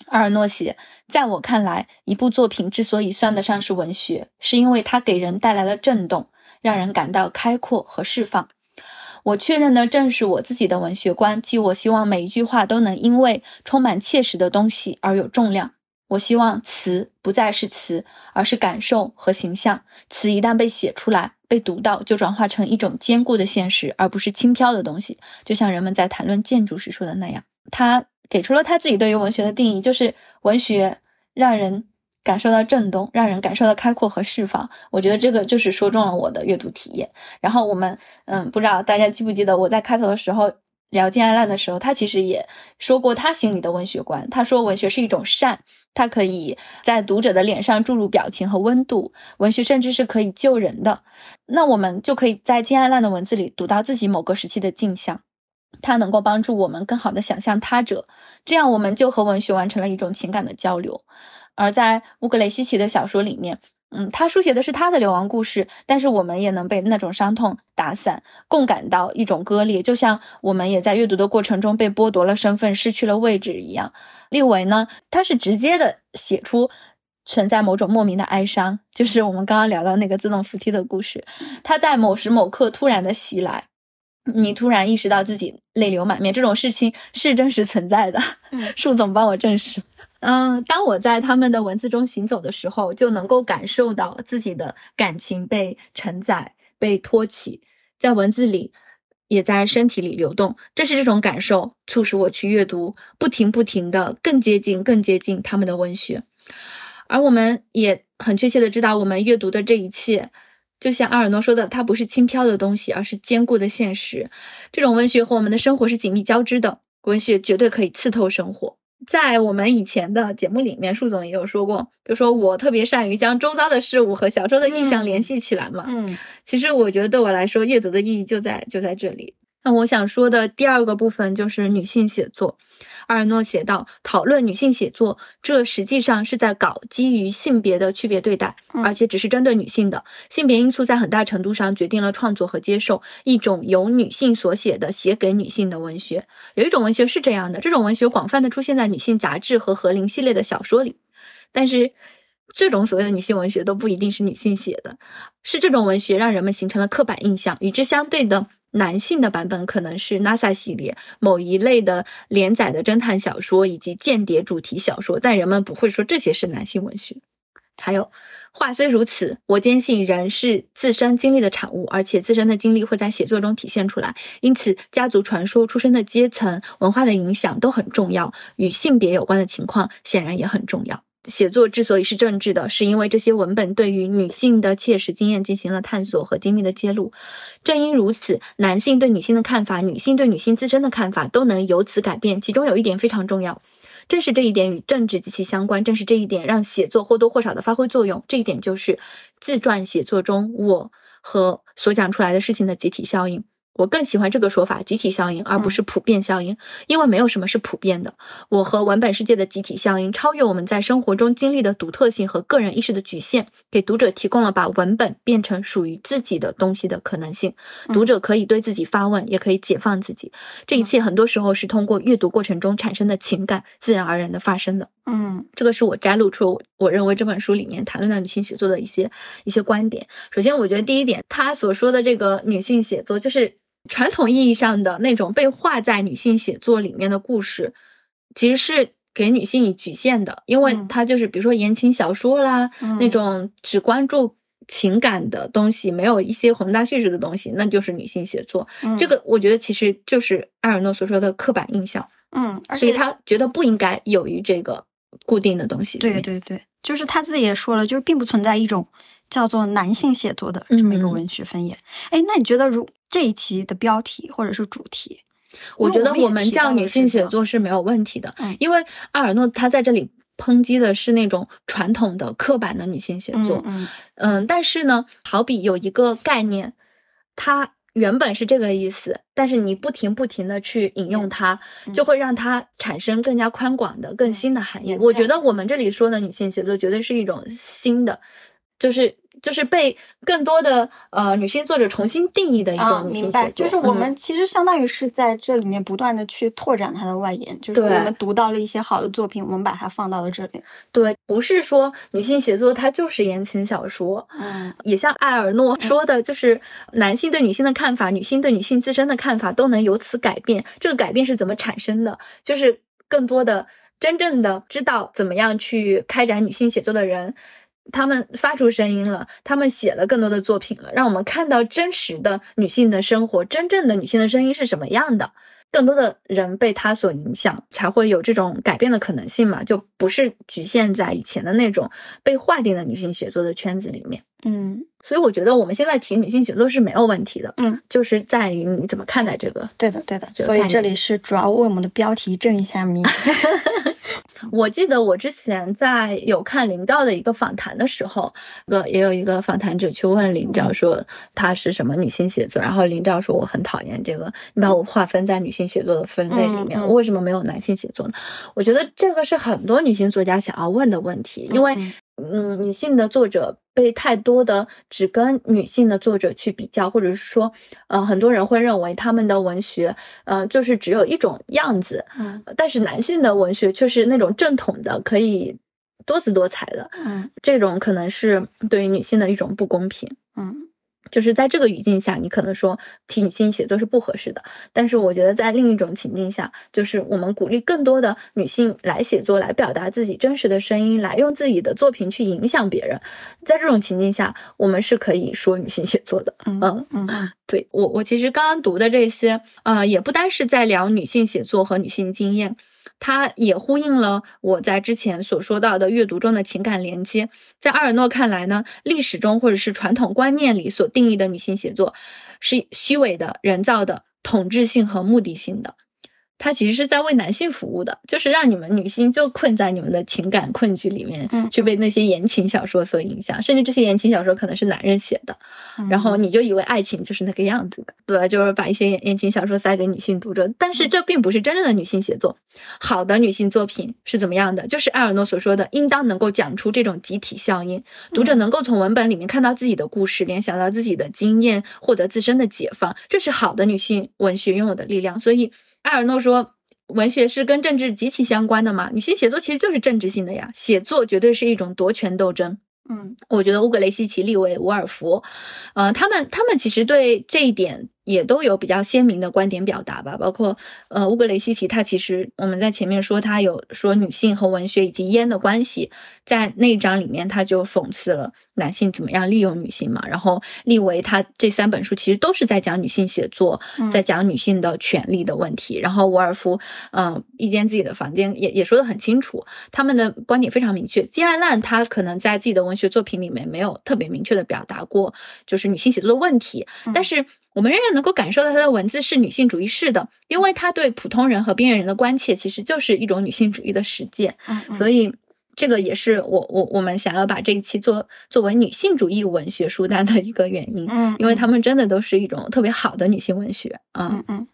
阿尔诺写，在我看来，一部作品之所以算得上是文学，是因为它给人带来了震动，让人感到开阔和释放。我确认的正是我自己的文学观，即我希望每一句话都能因为充满切实的东西而有重量。我希望词不再是词，而是感受和形象。词一旦被写出来、被读到，就转化成一种坚固的现实，而不是轻飘的东西。就像人们在谈论建筑时说的那样，他给出了他自己对于文学的定义，就是文学让人感受到震动，让人感受到开阔和释放。我觉得这个就是说中了我的阅读体验。然后我们，嗯，不知道大家记不记得我在开头的时候。聊金爱烂的时候，他其实也说过他心里的文学观。他说，文学是一种善，它可以在读者的脸上注入表情和温度。文学甚至是可以救人的。那我们就可以在金爱烂的文字里读到自己某个时期的镜像，它能够帮助我们更好的想象他者，这样我们就和文学完成了一种情感的交流。而在乌格雷西奇的小说里面。嗯，他书写的是他的流亡故事，但是我们也能被那种伤痛打散，共感到一种割裂，就像我们也在阅读的过程中被剥夺了身份，失去了位置一样。立维呢，他是直接的写出存在某种莫名的哀伤，就是我们刚刚聊到那个自动扶梯的故事，他在某时某刻突然的袭来，你突然意识到自己泪流满面，这种事情是真实存在的。*laughs* 树总帮我证实。嗯，当我在他们的文字中行走的时候，就能够感受到自己的感情被承载、被托起，在文字里，也在身体里流动。正是这种感受，促使我去阅读，不停不停的更接近、更接近他们的文学。而我们也很确切的知道，我们阅读的这一切，就像阿尔诺说的，它不是轻飘的东西，而是坚固的现实。这种文学和我们的生活是紧密交织的，文学绝对可以刺透生活。在我们以前的节目里面，树总也有说过，就说我特别善于将周遭的事物和小周的印象联系起来嘛。嗯，其实我觉得对我来说，阅读的意义就在就在这里。那我想说的第二个部分就是女性写作。阿尔诺写道：“讨论女性写作，这实际上是在搞基于性别的区别对待，而且只是针对女性的。性别因素在很大程度上决定了创作和接受一种由女性所写的写给女性的文学。有一种文学是这样的，这种文学广泛的出现在女性杂志和和林系列的小说里。但是，这种所谓的女性文学都不一定是女性写的，是这种文学让人们形成了刻板印象。与之相对的。”男性的版本可能是 NASA 系列某一类的连载的侦探小说以及间谍主题小说，但人们不会说这些是男性文学。还有，话虽如此，我坚信人是自身经历的产物，而且自身的经历会在写作中体现出来。因此，家族传说、出生的阶层、文化的影响都很重要，与性别有关的情况显然也很重要。写作之所以是政治的，是因为这些文本对于女性的切实经验进行了探索和精密的揭露。正因如此，男性对女性的看法，女性对女性自身的看法都能由此改变。其中有一点非常重要，正是这一点与政治极其相关。正是这一点让写作或多或少的发挥作用。这一点就是自传写作中我和所讲出来的事情的集体效应。我更喜欢这个说法，集体效应，而不是普遍效应，因为没有什么是普遍的。我和文本世界的集体效应超越我们在生活中经历的独特性和个人意识的局限，给读者提供了把文本变成属于自己的东西的可能性。读者可以对自己发问，也可以解放自己。这一切很多时候是通过阅读过程中产生的情感自然而然的发生的。嗯，这个是我摘录出我认为这本书里面谈论到女性写作的一些一些观点。首先，我觉得第一点，他所说的这个女性写作就是。传统意义上的那种被画在女性写作里面的故事，其实是给女性以局限的，因为它就是比如说言情小说啦，那种只关注情感的东西，没有一些宏大叙事的东西，那就是女性写作。这个我觉得其实就是埃尔诺所说的刻板印象。嗯，所以他觉得不应该有于这个固定的东西。对对对，就是他自己也说了，就是并不存在一种叫做男性写作的这么一个文学分野。哎，那你觉得如？这一期的标题或者是主题，我觉得我们叫女性写作是没有问题的，因为阿尔诺他在这里抨击的是那种传统的刻板的女性写作，嗯嗯，但是呢，好比有一个概念，它原本是这个意思，但是你不停不停的去引用它，就会让它产生更加宽广的、更新的含义。我觉得我们这里说的女性写作绝对是一种新的，就是。就是被更多的呃女性作者重新定义的一种女性写作，就是我们其实相当于是在这里面不断的去拓展它的外延，就是我们读到了一些好的作品，我们把它放到了这里。对，不是说女性写作它就是言情小说，嗯，也像艾尔诺说的，就是男性对女性的看法，女性对女性自身的看法都能由此改变。这个改变是怎么产生的？就是更多的真正的知道怎么样去开展女性写作的人。他们发出声音了，他们写了更多的作品了，让我们看到真实的女性的生活，真正的女性的声音是什么样的。更多的人被他所影响，才会有这种改变的可能性嘛？就不是局限在以前的那种被划定的女性写作的圈子里面。嗯，所以我觉得我们现在提女性写作是没有问题的。嗯，就是在于你怎么看待这个。对的，对的。所以这里是主要为我们的标题正一下名。*laughs* *laughs* 我记得我之前在有看林兆的一个访谈的时候，呃，也有一个访谈者去问林兆说他是什么女性写作，然后林兆说我很讨厌这个，你把我划分在女性写作的分类里面，我为什么没有男性写作呢？我觉得这个是很多女性作家想要问的问题，因为。嗯，女性的作者被太多的只跟女性的作者去比较，或者是说，呃，很多人会认为他们的文学，呃，就是只有一种样子。嗯，但是男性的文学却是那种正统的，可以多姿多彩的。嗯，这种可能是对于女性的一种不公平。嗯。就是在这个语境下，你可能说提女性写作是不合适的。但是我觉得在另一种情境下，就是我们鼓励更多的女性来写作，来表达自己真实的声音，来用自己的作品去影响别人。在这种情境下，我们是可以说女性写作的。嗯嗯，对我我其实刚刚读的这些，呃，也不单是在聊女性写作和女性经验。它也呼应了我在之前所说到的阅读中的情感连接。在阿尔诺看来呢，历史中或者是传统观念里所定义的女性写作，是虚伪的、人造的、统治性和目的性的。他其实是在为男性服务的，就是让你们女性就困在你们的情感困局里面，去被那些言情小说所影响，甚至这些言情小说可能是男人写的，然后你就以为爱情就是那个样子的，对，就是把一些言情小说塞给女性读者，但是这并不是真正的女性写作。好的女性作品是怎么样的？就是埃尔诺所说的，应当能够讲出这种集体效应，读者能够从文本里面看到自己的故事，联想到自己的经验，获得自身的解放，这是好的女性文学拥有的力量。所以。埃尔诺说：“文学是跟政治极其相关的嘛？女性写作其实就是政治性的呀，写作绝对是一种夺权斗争。”嗯，我觉得乌格雷西奇、利维、伍尔夫，呃，他们他们其实对这一点。也都有比较鲜明的观点表达吧，包括呃乌格雷西奇，他其实我们在前面说他有说女性和文学以及烟的关系，在那一章里面他就讽刺了男性怎么样利用女性嘛。然后利维他这三本书其实都是在讲女性写作，在讲女性的权利的问题。然后伍尔夫，嗯，一间自己的房间也也说的很清楚，他们的观点非常明确。金爱烂他可能在自己的文学作品里面没有特别明确的表达过，就是女性写作的问题，但是。我们仍然能够感受到她的文字是女性主义式的，因为她对普通人和边缘人的关切其实就是一种女性主义的实践。嗯所以，这个也是我我我们想要把这一期做作为女性主义文学书单的一个原因，嗯，因为他们真的都是一种特别好的女性文学啊，嗯嗯，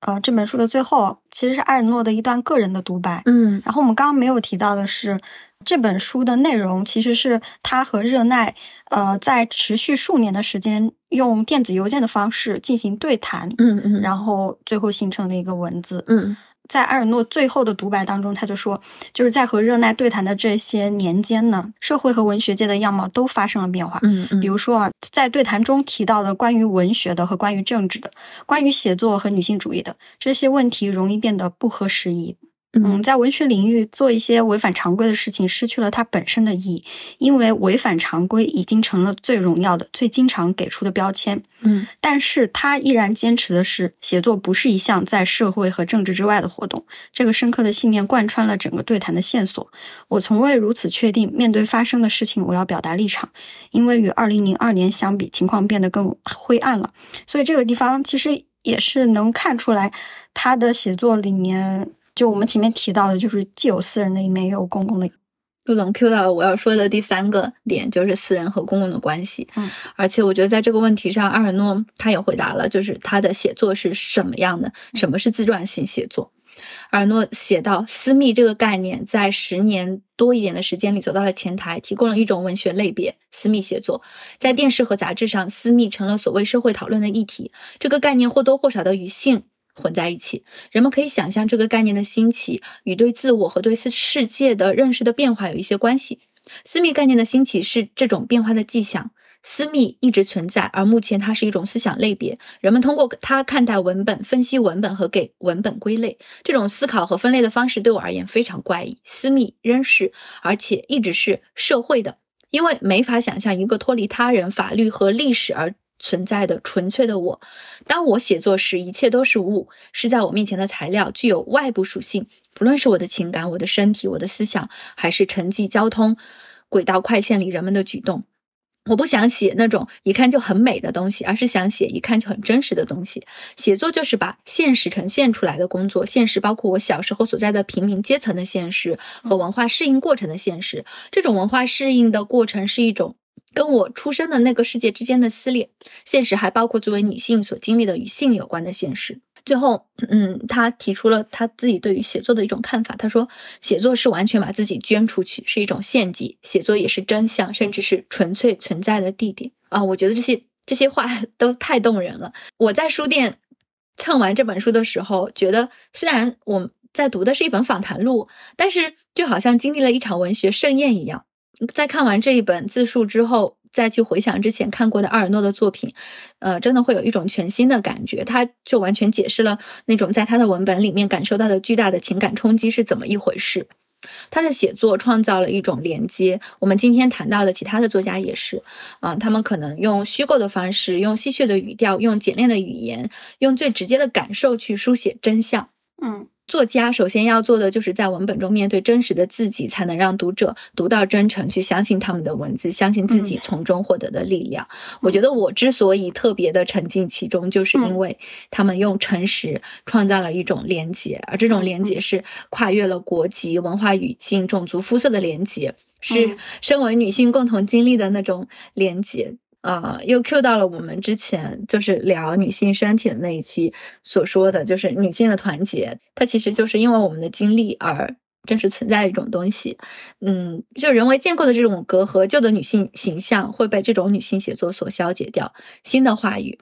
呃，这本书的最后其实是艾尔诺的一段个人的独白，嗯，然后我们刚刚没有提到的是，这本书的内容其实是他和热奈，呃，在持续数年的时间用电子邮件的方式进行对谈，嗯嗯，然后最后形成了一个文字，嗯。在埃尔诺最后的独白当中，他就说，就是在和热奈对谈的这些年间呢，社会和文学界的样貌都发生了变化。嗯嗯，比如说啊，在对谈中提到的关于文学的和关于政治的、关于写作和女性主义的这些问题，容易变得不合时宜。嗯，在文学领域做一些违反常规的事情，失去了它本身的意义，因为违反常规已经成了最荣耀的、最经常给出的标签。嗯，但是他依然坚持的是，写作不是一项在社会和政治之外的活动。这个深刻的信念贯穿了整个对谈的线索。我从未如此确定，面对发生的事情，我要表达立场，因为与二零零二年相比，情况变得更灰暗了。所以这个地方其实也是能看出来，他的写作里面。就我们前面提到的，就是既有私人的一面，也有公共的。陆总 Q 到了我要说的第三个点，就是私人和公共的关系。嗯，而且我觉得在这个问题上，阿尔诺他也回答了，就是他的写作是什么样的，什么是自传性写作。阿尔诺写到，私密这个概念在十年多一点的时间里走到了前台，提供了一种文学类别——私密写作。在电视和杂志上，私密成了所谓社会讨论的议题。这个概念或多或少的与性。混在一起，人们可以想象这个概念的兴起与对自我和对世世界的认识的变化有一些关系。私密概念的兴起是这种变化的迹象。私密一直存在，而目前它是一种思想类别，人们通过它看待文本、分析文本和给文本归类。这种思考和分类的方式对我而言非常怪异。私密仍是，而且一直是社会的，因为没法想象一个脱离他人、法律和历史而。存在的纯粹的我，当我写作时，一切都是物，是在我面前的材料，具有外部属性。不论是我的情感、我的身体、我的思想，还是城际交通轨道快线里人们的举动，我不想写那种一看就很美的东西，而是想写一看就很真实的东西。写作就是把现实呈现出来的工作，现实包括我小时候所在的平民阶层的现实和文化适应过程的现实。这种文化适应的过程是一种。跟我出生的那个世界之间的撕裂，现实还包括作为女性所经历的与性有关的现实。最后，嗯，他提出了他自己对于写作的一种看法。他说，写作是完全把自己捐出去，是一种献祭；写作也是真相，甚至是纯粹存在的地点啊！我觉得这些这些话 *laughs* 都太动人了。我在书店蹭完这本书的时候，觉得虽然我在读的是一本访谈录，但是就好像经历了一场文学盛宴一样。在看完这一本自述之后，再去回想之前看过的阿尔诺的作品，呃，真的会有一种全新的感觉。他就完全解释了那种在他的文本里面感受到的巨大的情感冲击是怎么一回事。他的写作创造了一种连接。我们今天谈到的其他的作家也是，啊，他们可能用虚构的方式，用戏谑的语调，用简练的语言，用最直接的感受去书写真相。嗯。作家首先要做的，就是在文本中面对真实的自己，才能让读者读到真诚，去相信他们的文字，相信自己从中获得的力量。我觉得我之所以特别的沉浸其中，就是因为他们用诚实创造了一种连接，而这种连接是跨越了国籍、文化语境、种族、肤色的连接，是身为女性共同经历的那种连接。啊，又 Q 到了我们之前就是聊女性身体的那一期所说的，就是女性的团结，它其实就是因为我们的经历而真实存在的一种东西。嗯，就人为建构的这种隔阂，旧的女性形象会被这种女性写作所消解掉，新的话语，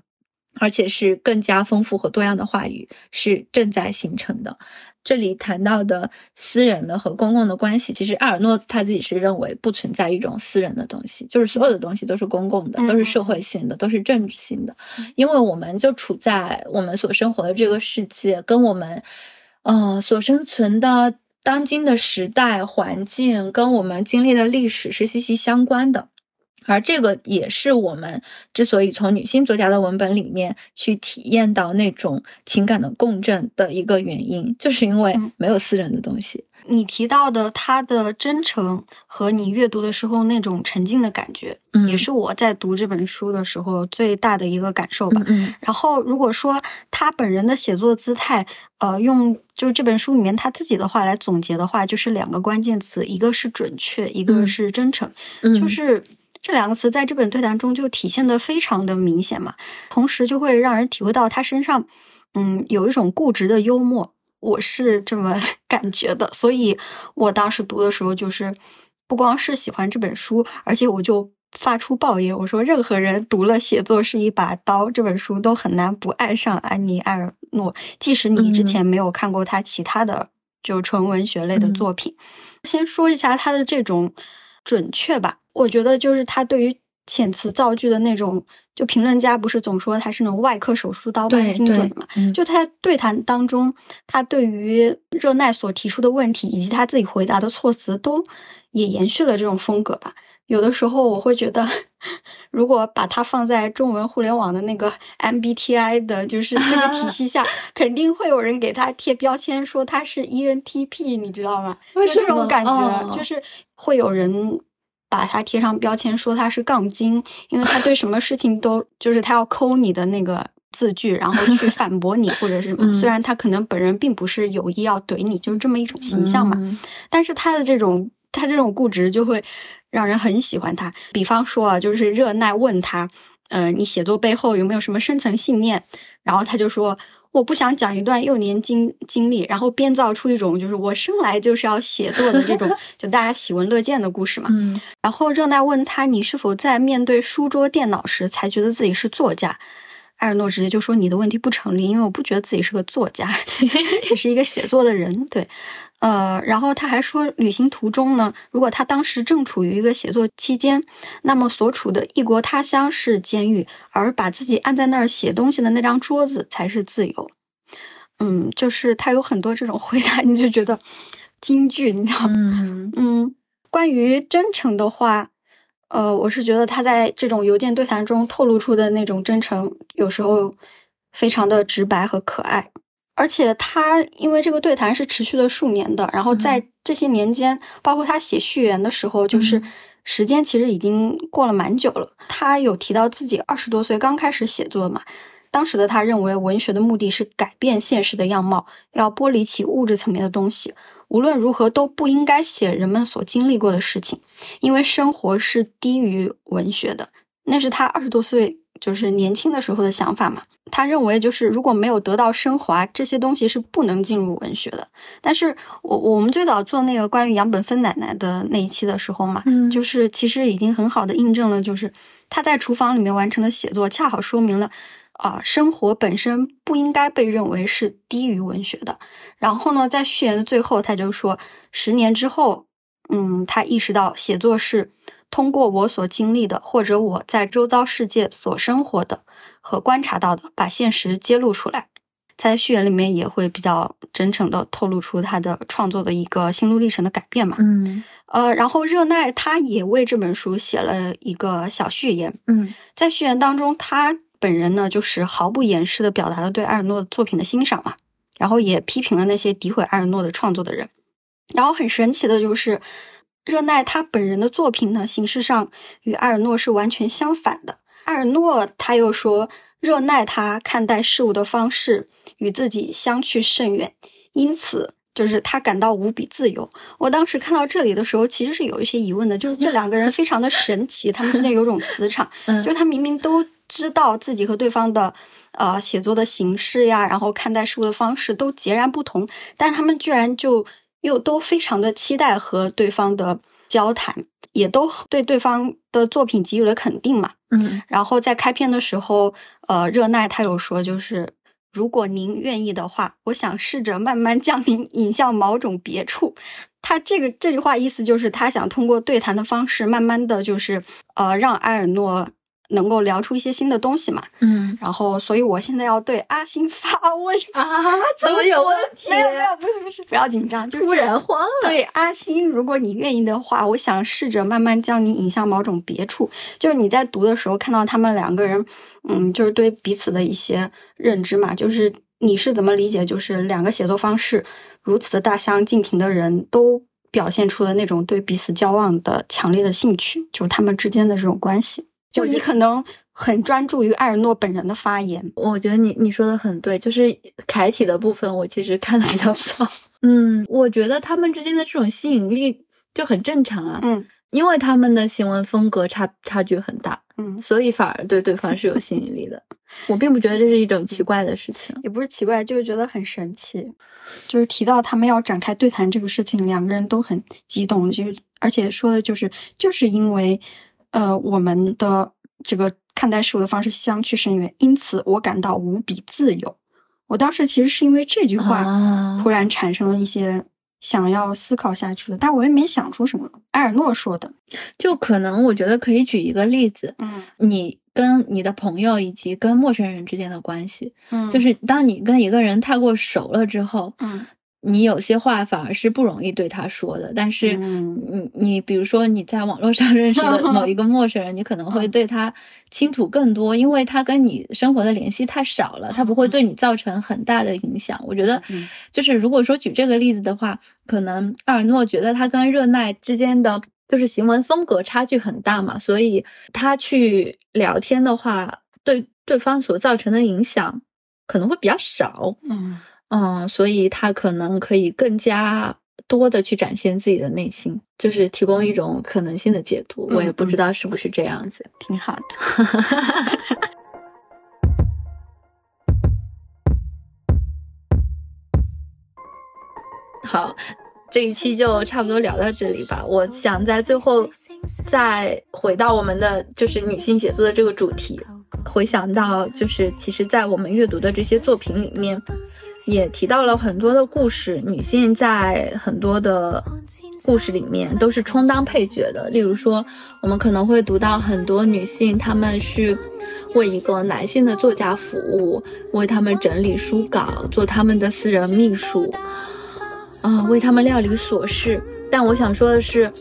而且是更加丰富和多样的话语是正在形成的。这里谈到的私人的和公共的关系，其实阿尔诺他自己是认为不存在一种私人的东西，就是所有的东西都是公共的，都是社会性的，都是政治性的。因为我们就处在我们所生活的这个世界，跟我们，嗯，所生存的当今的时代环境，跟我们经历的历史是息息相关的。而这个也是我们之所以从女性作家的文本里面去体验到那种情感的共振的一个原因，就是因为没有私人的东西。你提到的她的真诚和你阅读的时候那种沉浸的感觉，嗯也是我在读这本书的时候最大的一个感受吧。嗯然后，如果说她本人的写作姿态，呃，用就是这本书里面他自己的话来总结的话，就是两个关键词，一个是准确，一个嗯是真诚。嗯，就是这两个词在这本对谈中就体现的非常的明显嘛，同时就会让人体会到他身上，嗯，有一种固执的幽默，我是这么 *laughs* 感觉的，所以我当时读的时候就是不光是喜欢这本书，而且我就。发出抱怨，我说任何人读了《写作是一把刀》这本书都很难不爱上安妮·埃尔诺，即使你之前没有看过他其他的就纯文学类的嗯作品。先说一下他的这种准确吧，我觉得就是他对于遣词造句的那种，就评论家不是总说他是那种外科手术刀般精准的嘛？嗯就他在对谈当中，他对于热奈所提出的问题以及他自己回答的措辞，都也延续了这种风格吧。有的时候我会觉得，*laughs* 如果把它放在中文互联网的那个 MBTI 的，就是这个体系下，*laughs* 肯定会有人给他贴标签，说他是 ENTP，你知道吗？就这种感觉，哦就是会有人把他贴上标签，说他是杠精，因为他对什么事情都 *laughs* 就是他要抠你的那个字句，然后去反驳你或者是什么。嗯虽然他可能本人并不是有意要怼你，就是这么一种形象嘛。嗯但是他的这种他这种固执就会让人很喜欢他。比方说啊，就是热奈问他，呃，你写作背后有没有什么深层信念？然后他就说。我不想讲一段幼年经经历，然后编造出一种就是我生来就是要写作的这种，*laughs* 就大家喜闻乐见的故事嘛。嗯然后热奈问他：“你是否在面对书桌、电脑时才觉得自己是作家？”埃尔诺直接就说：“你的问题不成立，因为我不觉得自己是个作家，*laughs* 只是一个写作的人。”对，呃，然后他还说，旅行途中呢，如果他当时正处于一个写作期间，那么所处的异国他乡是监狱，而把自己按在那儿写东西的那张桌子才是自由。嗯，就是他有很多这种回答，你就觉得京剧，你知道吗？嗯嗯，关于真诚的话，呃，我是觉得他在这种邮件对谈中透露出的那种真诚，有时候非常的直白和可爱。而且他因为这个对谈是持续了数年的，然后在这些年间，包括他写序言的时候，就是嗯时间其实已经过了蛮久了。他有提到自己二十多岁刚开始写作嘛，当时的他认为文学的目的是改变现实的样貌，要剥离起物质层面的东西。无论如何都不应该写人们所经历过的事情，因为生活是低于文学的。那是他二十多岁，就是年轻的时候的想法嘛。他认为，就是如果没有得到升华，这些东西是不能进入文学的。但是我我们最早做那个关于杨本芬奶奶的那一期的时候嘛，嗯就是其实已经很好的印证了，就是他在厨房里面完成的写作，恰好说明了。啊，生活本身不应该被认为是低于文学的。然后呢，在序言的最后，他就说，十年之后，嗯，他意识到写作是通过我所经历的，或者我在周遭世界所生活的和观察到的，把现实揭露出来。他在序言里面也会比较真诚的透露出他的创作的一个心路历程的改变嘛。嗯呃，然后热奈他也为这本书写了一个小序言，嗯在序言当中，他本人呢就是毫不掩饰的表达了对埃尔诺作品的欣赏嘛，然后也批评了那些诋毁埃尔诺的创作的人。然后很神奇的就是，热奈他本人的作品呢，形式上与埃尔诺是完全相反的。埃尔诺他又说，热奈他看待事物的方式与自己相去甚远，因此就是他感到无比自由。我当时看到这里的时候，其实是有一些疑问的，就是这两个人非常的神奇，他们之间有种磁场，嗯就是他明明都知道自己和对方的呃写作的形式呀，然后看待事物的方式都截然不同，但他们居然就又都非常的期待和对方的交谈，也都对对方的作品给予了肯定嘛。嗯然后在开篇的时候，呃，热奈他有说，就是如果您愿意的话，我想试着慢慢将您引向某种别处。他这个这句话意思就是他想通过对谈的方式，慢慢的就是呃，让埃尔诺能够聊出一些新的东西嘛。嗯然后，所以我现在要对阿星发问啊，怎么有问题？没有没有，不是不是，不要紧张，就是突然慌了。对阿星，如果你愿意的话，我想试着慢慢将你引向某种别处。就是你在读的时候看到他们两个人，嗯，就是对彼此的一些认知嘛，就是你是怎么理解？就是两个写作方式如此的大相径庭的人都表现出了那种对彼此交往的强烈的兴趣，就是他们之间的这种关系。就你可能很专注于艾尔诺本人的发言，我觉得你你说的很对，就是凯体的部分，我其实看的比较少。*laughs* 嗯，我觉得他们之间的这种吸引力就很正常啊。嗯，因为他们的行文风格差差距很大，嗯，所以反而对对方是有吸引力的。*laughs* 我并不觉得这是一种奇怪的事情，也不是奇怪，就是觉得很神奇。就是提到他们要展开对谈这个事情，两个人都很激动，就而且说的就是就是因为。呃，我们的这个看待事物的方式相去甚远，因此我感到无比自由。我当时其实是因为这句话，突然产生了一些想要思考下去的，但我也没想出什么。埃尔诺说的，就可能我觉得可以举一个例子，嗯，你跟你的朋友以及跟陌生人之间的关系，嗯，就是当你跟一个人太过熟了之后，嗯。你有些话反而是不容易对他说的，但是你你比如说你在网络上 *laughs* 认识的某一个陌生人，你可能会对他倾吐更多，因为他跟你生活的联系太少了，他不会对你造成很大的影响。我觉得，就是如果说举这个例子的话，可能阿尔诺觉得他跟热奈之间的就是行为风格差距很大嘛，所以他去聊天的话，对对方所造成的影响可能会比较少。嗯。嗯，所以他可能可以更加多的去展现自己的内心，就是提供一种可能性的解读。我也不知道是不是这样子，挺好的。*laughs* 好，这一期就差不多聊到这里吧。我想在最后再回到我们的就是女性写作的这个主题，回想到就是其实，在我们阅读的这些作品里面。也提到了很多的故事，女性在很多的故事里面都是充当配角的。例如说，我们可能会读到很多女性，她们是为一个男性的作家服务，为他们整理书稿，做他们的私人秘书，啊，为他们料理琐事。但我想说的是。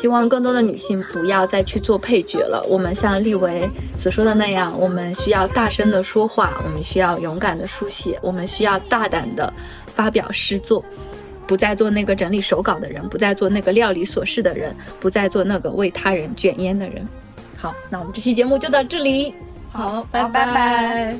希望更多的女性不要再去做配角了。我们像立维所说的那样，我们需要大声的说话，我们需要勇敢的书写，我们需要大胆的发表诗作，不再做那个整理手稿的人，不再做那个料理琐事的人，不再做那个为他人卷烟的人。好，那我们这期节目就到这里。好，拜拜拜。